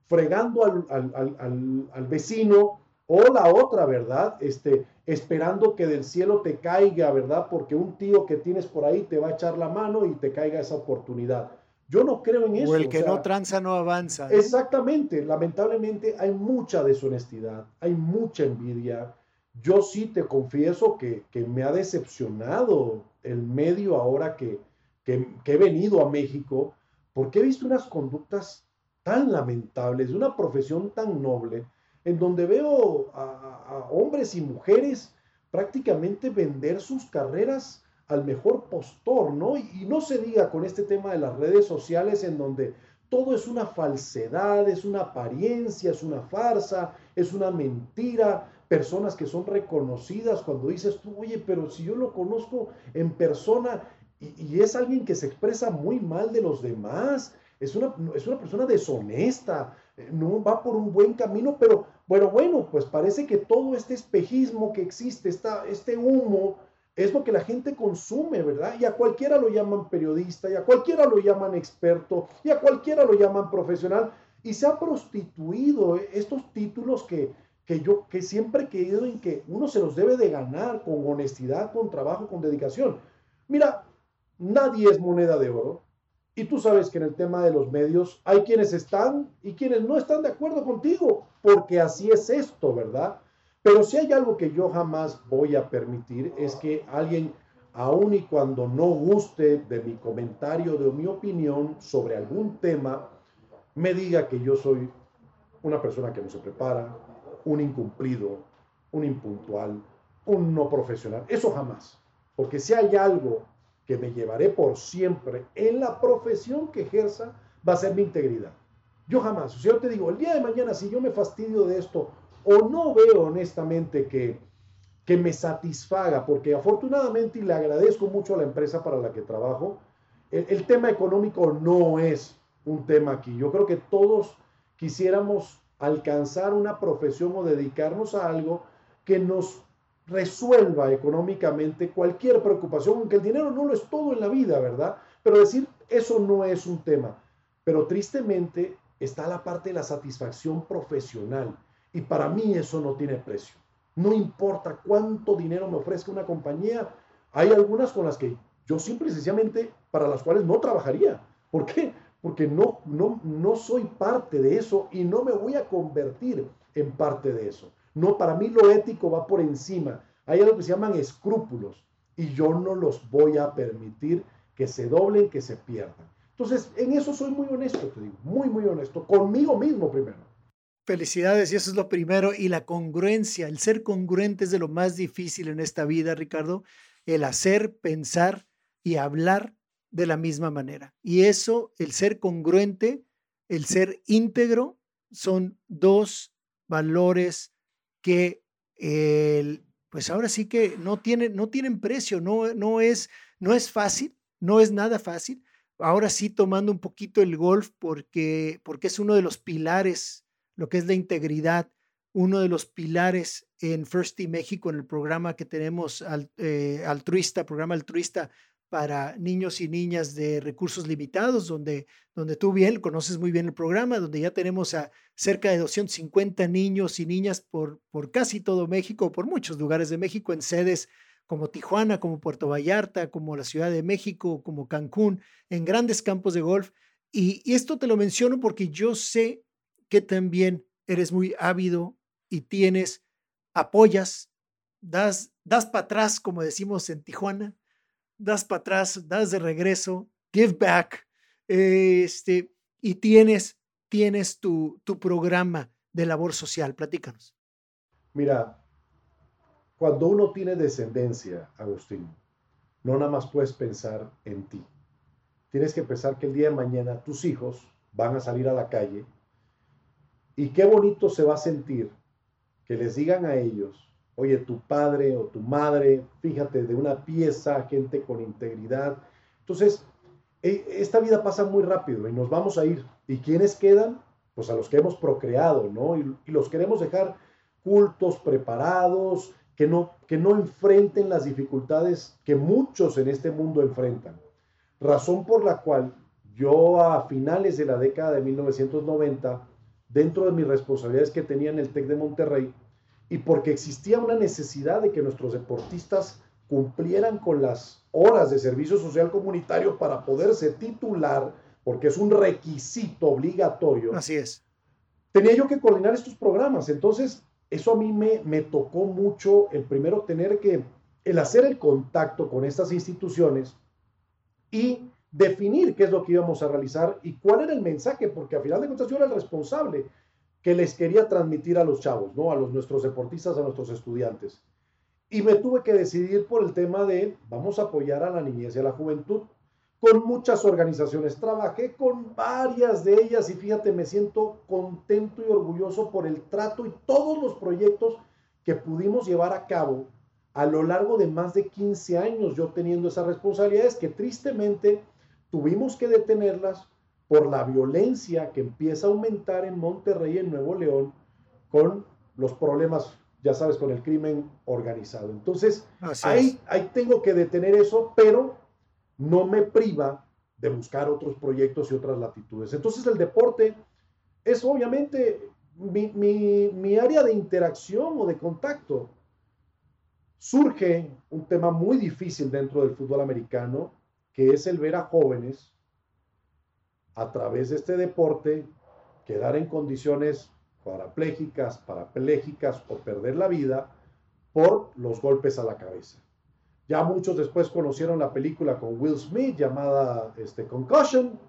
S3: fregando al, al, al, al vecino o la otra, ¿verdad? Este, esperando que del cielo te caiga, ¿verdad? Porque un tío que tienes por ahí te va a echar la mano y te caiga esa oportunidad. Yo no creo en eso.
S1: O el que no tranza no avanza.
S3: Exactamente. Lamentablemente hay mucha deshonestidad, hay mucha envidia. Yo sí te confieso que, me ha decepcionado el medio ahora que, que, que he venido a México, porque he visto unas conductas tan lamentables, de una profesión tan noble, en donde veo a, hombres y mujeres prácticamente vender sus carreras al mejor postor, ¿no? Y, y no se diga con este tema de las redes sociales en donde todo es una falsedad, es una apariencia, es una farsa, es una mentira. Personas que son reconocidas cuando dices tú, oye, pero si yo lo conozco en persona y, es alguien que se expresa muy mal de los demás, es una, es una persona deshonesta, eh, no va por un buen camino, pero bueno, bueno, pues parece que todo este espejismo que existe, esta, este humo, es lo que la gente consume, ¿verdad? Y a cualquiera lo llaman periodista, y a cualquiera lo llaman experto, y a cualquiera lo llaman profesional, y se ha prostituido estos títulos que, que yo que siempre he creído en que uno se los debe de ganar con honestidad, con trabajo, con dedicación. Mira, nadie es moneda de oro. Y tú sabes que en el tema de los medios hay quienes están y quienes no están de acuerdo contigo, porque así es esto, ¿verdad? Pero si hay algo que yo jamás voy a permitir es que alguien, aun y cuando no guste de mi comentario, de mi opinión sobre algún tema, me diga que yo soy una persona que no se prepara, un incumplido, un impuntual, un no profesional. Eso jamás. Porque si hay algo que me llevaré por siempre en la profesión que ejerza, va a ser mi integridad. Yo jamás. Si yo te digo, el día de mañana, si yo me fastidio de esto o no veo honestamente que, que me satisfaga, porque afortunadamente, y le agradezco mucho a la empresa para la que trabajo, el, tema económico no es un tema aquí. Yo creo que todos quisiéramos alcanzar una profesión o dedicarnos a algo que nos resuelva económicamente cualquier preocupación, aunque el dinero no lo es todo en la vida, ¿verdad? Pero decir, eso no es un tema. Pero tristemente está la parte de la satisfacción profesional. Y para mí eso no tiene precio. No importa cuánto dinero me ofrezca una compañía, hay algunas con las que yo simple y sencillamente, para las cuales no trabajaría. ¿Por qué? Porque no, no, no soy parte de eso y no me voy a convertir en parte de eso. No, para mí lo ético va por encima. Hay algo que se llaman escrúpulos y yo no los voy a permitir que se doblen, que se pierdan. Entonces, en eso soy muy honesto, te digo, muy, muy honesto, conmigo mismo primero.
S1: Felicidades, y eso es lo primero. Y la congruencia, el ser congruente es de lo más difícil en esta vida, Ricardo. El hacer, pensar y hablar de la misma manera. Y eso, el ser congruente, el ser íntegro, son dos valores que, el, pues ahora sí que no tienen, no tienen precio, no, no, es, no es fácil, no es nada fácil. Ahora sí tomando un poquito el golf porque, porque es uno de los pilares lo que es la integridad, uno de los pilares en First México, en el programa que tenemos eh, altruista, programa altruista para niños y niñas de recursos limitados, donde, donde tú bien conoces muy bien el programa, donde ya tenemos a cerca de 250 niños y niñas por, por casi todo México, por muchos lugares de México, en sedes como Tijuana, como Puerto Vallarta, como la Ciudad de México, como Cancún, en grandes campos de golf. y esto te lo menciono porque yo sé que también eres muy ávido y tienes, apoyas, das, das para atrás, como decimos en Tijuana, das para atrás, das de regreso, give back, este, y tienes, tienes tu, tu programa de labor social. Platícanos.
S3: Mira, cuando uno tiene descendencia, Agustín, no nada más puedes pensar en ti. Tienes que pensar que el día de mañana tus hijos van a salir a la calle y qué bonito se va a sentir que les digan a ellos, oye, tu padre o tu madre, fíjate, de una pieza, gente con integridad. Entonces, e, esta vida pasa muy rápido y nos vamos a ir. ¿Y quiénes quedan? Pues a los que hemos procreado, ¿no? Y, los queremos dejar cultos, preparados, que no, que no enfrenten las dificultades que muchos en este mundo enfrentan. Razón por la cual yo a finales de la década de 1990 dentro de mis responsabilidades que tenía en el TEC de Monterrey y porque existía una necesidad de que nuestros deportistas cumplieran con las horas de servicio social comunitario para poderse titular, porque es un requisito obligatorio.
S1: Así es.
S3: Tenía yo que coordinar estos programas. Entonces, eso a mí me, me tocó mucho el primero tener que, el hacer el contacto con estas instituciones y definir qué es lo que íbamos a realizar y cuál era el mensaje, porque a final de cuentas yo era el responsable que les quería transmitir a los chavos, ¿no? A los nuestros deportistas, a nuestros estudiantes. Y me tuve que decidir por el tema de vamos a apoyar a la niñez y a la juventud. Con muchas organizaciones trabajé, con varias de ellas y fíjate, me siento contento y orgulloso por el trato y todos los proyectos que pudimos llevar a cabo a lo largo de más de 15 años yo teniendo esas responsabilidades que tristemente tuvimos que detenerlas por la violencia que empieza a aumentar en Monterrey, en Nuevo León, con los problemas, ya sabes, con el crimen organizado. Entonces, ahí, ahí tengo que detener eso, pero no me priva de buscar otros proyectos y otras latitudes. Entonces, el deporte es obviamente mi, mi, mi área de interacción o de contacto. Surge un tema muy difícil dentro del fútbol americano, que es el ver a jóvenes a través de este deporte quedar en condiciones parapléjicas, parapléjicas o perder la vida por los golpes a la cabeza. Ya muchos después conocieron la película con Will Smith llamada este, Concussion,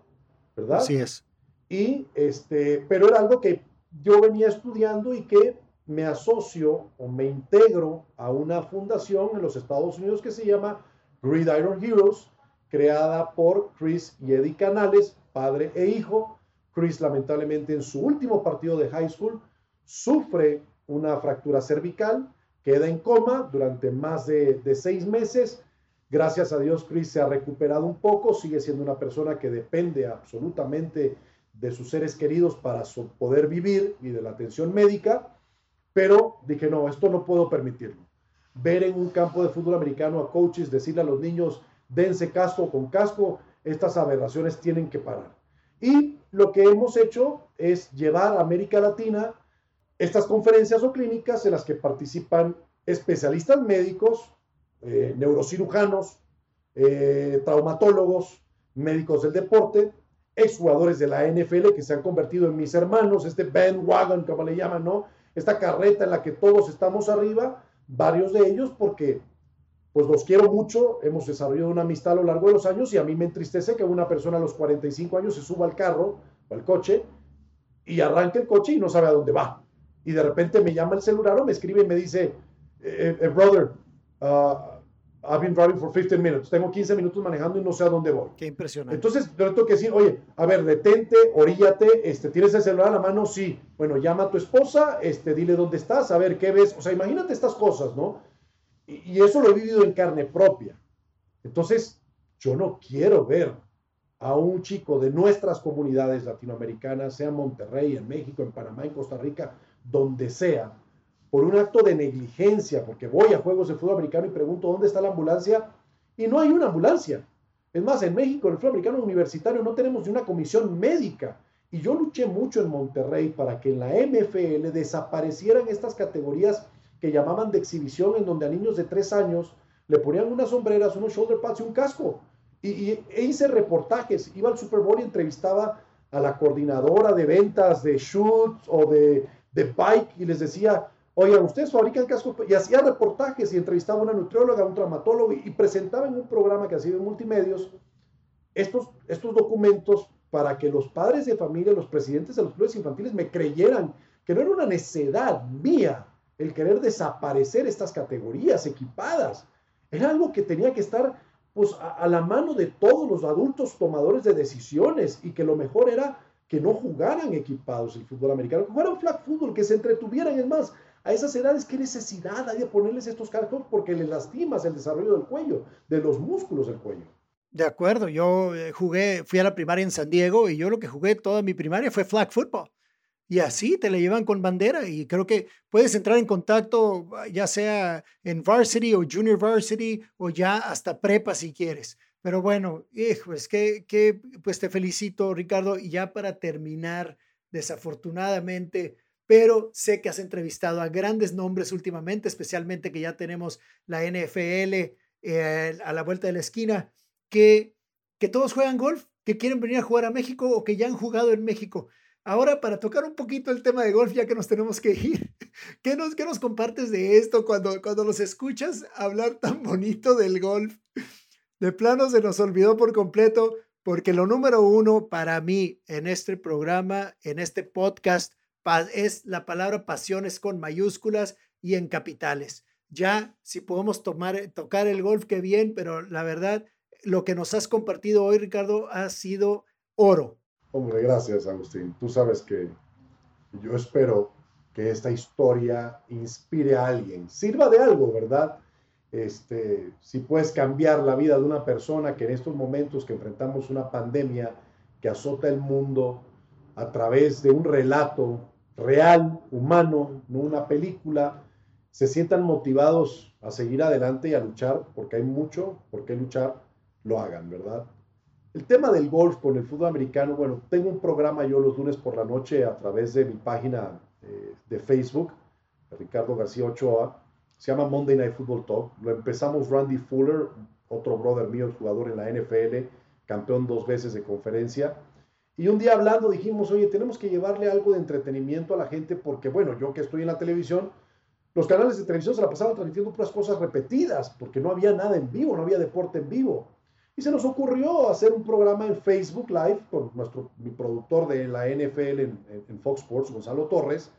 S3: ¿verdad?
S1: Así es.
S3: Y este, pero era algo que yo venía estudiando y que me asocio o me integro a una fundación en los Estados Unidos que se llama Gridiron Heroes, creada por Chris y Eddie Canales, padre e hijo. Chris lamentablemente en su último partido de high school sufre una fractura cervical, queda en coma durante más de, seis meses. Gracias a Dios Chris se ha recuperado un poco, sigue siendo una persona que depende absolutamente de sus seres queridos para poder vivir y de la atención médica, pero dije, no, esto no puedo permitirlo. Ver en un campo de fútbol americano a coaches decirle a los niños, dense casco con casco, estas aberraciones tienen que parar. Y lo que hemos hecho es llevar a América Latina estas conferencias o clínicas en las que participan especialistas médicos, eh, neurocirujanos, eh, traumatólogos, médicos del deporte, exjugadores de la NFL que se han convertido en mis hermanos, este bandwagon, como le llaman, ¿no? Esta carreta en la que todos estamos arriba, varios de ellos porque pues los quiero mucho, hemos desarrollado una amistad a lo largo de los años y a mí me entristece que una persona a los 45 años se suba al carro o al coche y arranque el coche y no sabe a dónde va. Y de repente me llama el celular o me escribe y me dice, eh, eh, brother, uh, I've been driving for 15 minutes. Tengo 15 minutos manejando y no sé a dónde voy.
S1: Qué impresionante.
S3: Entonces, yo tengo que decir, oye, a ver, detente, oríllate, este, ¿tienes el celular a la mano? Sí. Bueno, llama a tu esposa, este, dile dónde estás, a ver qué ves. O sea, imagínate estas cosas, ¿no? Y, eso lo he vivido en carne propia. Entonces, yo no quiero ver a un chico de nuestras comunidades latinoamericanas, sea en Monterrey, en México, en Panamá, en Costa Rica, donde sea, por un acto de negligencia, porque voy a juegos de fútbol americano y pregunto dónde está la ambulancia, y no hay una ambulancia. Es más, en México, en el fútbol americano universitario, no tenemos ni una comisión médica. Y yo luché mucho en Monterrey para que en la MFL desaparecieran estas categorías que llamaban de exhibición, en donde a niños de tres años le ponían unas sombreras, unos shoulder pads y un casco. Y, e hice reportajes, iba al Super Bowl y entrevistaba a la coordinadora de ventas de shoots o de, de bike y les decía, oigan, ustedes fabrican cascos, y hacía reportajes y entrevistaba a una nutrióloga, a un traumatólogo y, presentaba en un programa que hacía en multimedios estos, estos documentos para que los padres de familia, los presidentes de los clubes infantiles me creyeran que no era una necedad mía, el querer desaparecer estas categorías equipadas. Era algo que tenía que estar pues, a, la mano de todos los adultos tomadores de decisiones y que lo mejor era que no jugaran equipados el fútbol americano, que jugaran flag fútbol, que se entretuvieran. Es más, a esas edades, ¿qué necesidad hay de ponerles estos cascos? Porque les lastimas el desarrollo del cuello, de los músculos del cuello.
S1: De acuerdo, yo eh, jugué, fui a la primaria en San Diego y yo lo que jugué toda mi primaria fue flag football. Y así te la llevan con bandera y creo que puedes entrar en contacto ah, ya sea en varsity o junior varsity o ya hasta prepa si quieres. Pero bueno, que, que pues te felicito Ricardo y ya para terminar, desafortunadamente, pero sé que has entrevistado a grandes nombres últimamente, especialmente que ya tenemos la NFL eh, a la vuelta de la esquina, que, que todos juegan golf, que quieren venir a jugar a México o que ya han jugado en México. Ahora, para tocar un poquito el tema de golf, ya que nos tenemos que ir, (laughs) ¿qué nos, qué nos compartes de esto cuando, cuando los escuchas hablar tan bonito del golf? De plano se nos olvidó por completo, porque lo número uno para mí en este programa, en este podcast, es la palabra pasiones con mayúsculas y en capitales. ya si podemos tomar, tocar el golf, qué bien, pero la verdad, lo que nos has compartido hoy, Ricardo, ha sido oro.
S3: Hombre, gracias, Agustín. Tú sabes que yo espero que esta historia inspire a alguien, sirva de algo, ¿verdad? Este, si puedes cambiar la vida de una persona que en estos momentos que enfrentamos una pandemia que azota el mundo a través de un relato real, humano, no una película, se sientan motivados a seguir adelante y a luchar, porque hay mucho por qué luchar, lo hagan, ¿verdad? El tema del golf con el fútbol americano, bueno, tengo un programa yo los lunes por la noche a través de mi página eh, de Facebook, Ricardo García Ochoa, se llama Monday Night Football Talk. Lo empezamos Randy Fuller, otro brother mío, jugador en la NFL, campeón dos veces de conferencia. Y un día hablando dijimos, oye, tenemos que llevarle algo de entretenimiento a la gente porque, bueno, yo que estoy en la televisión, los canales de televisión se la pasaban transmitiendo puras cosas repetidas porque no había nada en vivo, no había deporte en vivo. Y se nos ocurrió hacer un programa en Facebook Live con nuestro, mi productor de la NFL en, en Fox Sports, Gonzalo Torres.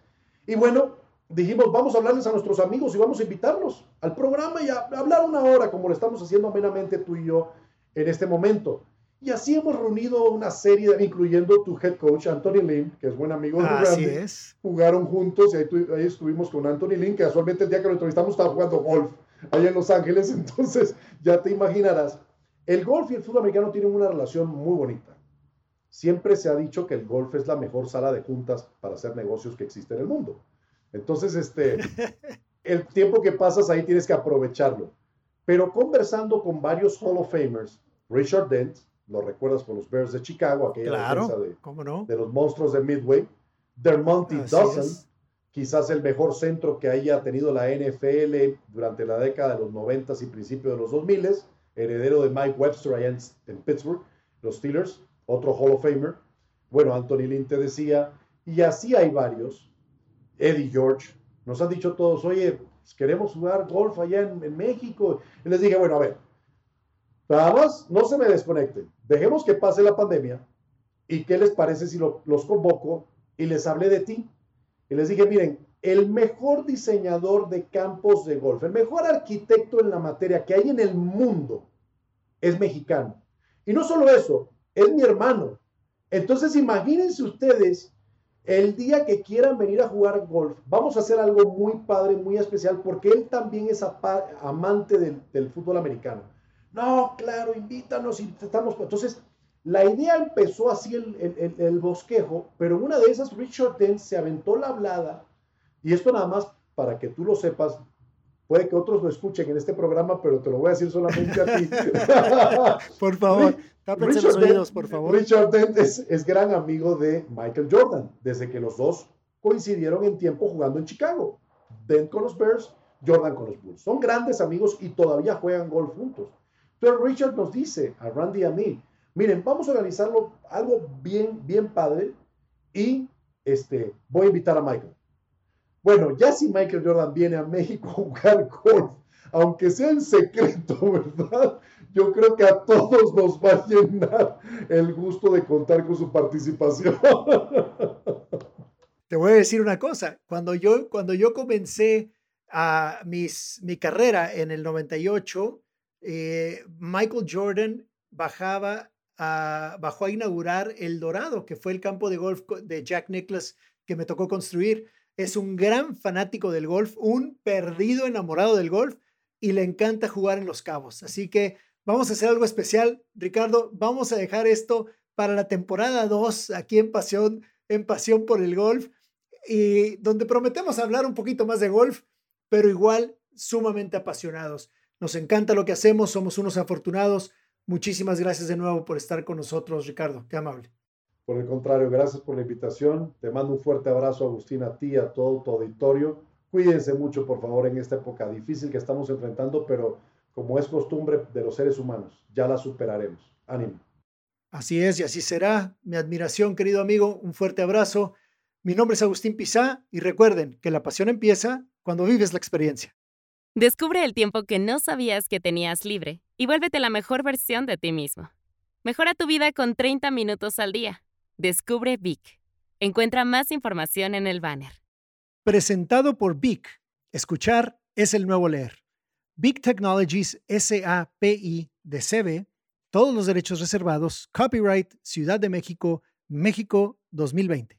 S3: Y bueno, dijimos, vamos a hablarles a nuestros amigos y vamos a invitarlos al programa y a hablar una hora como lo estamos haciendo amenamente tú y yo en este momento. Y así hemos reunido una serie, incluyendo tu head coach, Anthony Lynn, que es buen amigo de
S1: Así es.
S3: Jugaron juntos y ahí, estuvimos con Anthony Lynn, que casualmente el día que lo entrevistamos estaba jugando golf allá en Los Ángeles. (laughs) Entonces, ya te imaginarás. El golf y el fútbol americano tienen una relación muy bonita. Siempre se ha dicho que el golf es la mejor sala de juntas para hacer negocios que existe en el mundo. Entonces, este, (laughs) el tiempo que pasas ahí tienes que aprovecharlo. Pero conversando con varios Hall of Famers, Richard Dent, lo recuerdas con los Bears de Chicago, aquella
S1: claro,
S3: de,
S1: ¿cómo no?
S3: de los monstruos de Midway, Dermonty Dawson, quizás el mejor centro que haya tenido la NFL durante la década de los 90 y principios de los 2000, heredero de Mike Webster allá en, Pittsburgh, los Steelers, otro Hall of Famer. Bueno, Anthony Lynn te decía, y así hay varios. Eddie George, nos han dicho todos, oye, pues, queremos jugar golf allá en, México. Y les dije, bueno, a ver, nada más no se me desconecten, dejemos que pase la pandemia y qué les parece si los convoco y les hablé de ti. Y les dije, miren, el mejor diseñador de campos de golf, el mejor arquitecto en la materia que hay en el mundo es mexicano. Y no solo eso, es mi hermano. Entonces imagínense ustedes el día que quieran venir a jugar golf, vamos a hacer algo muy padre, muy especial, porque él también es amante del, fútbol americano. No, claro, invítanos, estamos. Entonces, la idea empezó así el, bosquejo, pero una de esas, Richard Dent se aventó la hablada, y esto nada más para que tú lo sepas, puede que otros lo escuchen en este programa, pero te lo voy a decir solamente a ti. (laughs)
S1: Por favor. Richard por favor.
S3: Richard Dent es, gran amigo de Michael Jordan, desde que los dos coincidieron en tiempo jugando en Chicago. Dent con los Bears, Jordan con los Bulls. Son grandes amigos y todavía juegan golf juntos. Pero Richard nos dice a Randy y a mí, miren, vamos a organizarlo algo bien, bien padre y este, voy a invitar a Michael. Bueno, ya si Michael Jordan viene a México a jugar golf, aunque sea en secreto, (laughs) ¿verdad? yo creo que a todos nos va a llenar el gusto de contar con su participación.
S1: Te voy a decir una cosa, cuando yo, cuando yo comencé a mis, mi carrera en el 98, eh, Michael Jordan bajaba bajó a inaugurar El Dorado, que fue el campo de golf de Jack Nicklaus que me tocó construir. Es un gran fanático del golf, un perdido enamorado del golf y le encanta jugar en los cabos. Así que Vamos a hacer algo especial, Ricardo. Vamos a dejar esto para la temporada 2 aquí en Pasión, en Pasión por el Golf, y donde prometemos hablar un poquito más de golf, pero igual sumamente apasionados. Nos encanta lo que hacemos, somos unos afortunados. Muchísimas gracias de nuevo por estar con nosotros, Ricardo. Qué amable.
S3: Por el contrario, gracias por la invitación. Te mando un fuerte abrazo, Agustín, a ti, a todo tu auditorio. Cuídense mucho, por favor, en esta época difícil que estamos enfrentando, pero como es costumbre de los seres humanos. Ya la superaremos. Ánimo.
S1: Así es y así será. Mi admiración, querido amigo. Un fuerte abrazo. Mi nombre es Agustín Pizá y recuerden que la pasión empieza cuando vives la experiencia.
S2: Descubre el tiempo que no sabías que tenías libre y vuélvete la mejor versión de ti mismo. Mejora tu vida con 30 minutos al día. Descubre Vic. Encuentra más información en el banner.
S1: Presentado por Vic. Escuchar es el nuevo leer. Big Technologies SAPI de CB, todos los derechos reservados, copyright Ciudad de México, México 2020.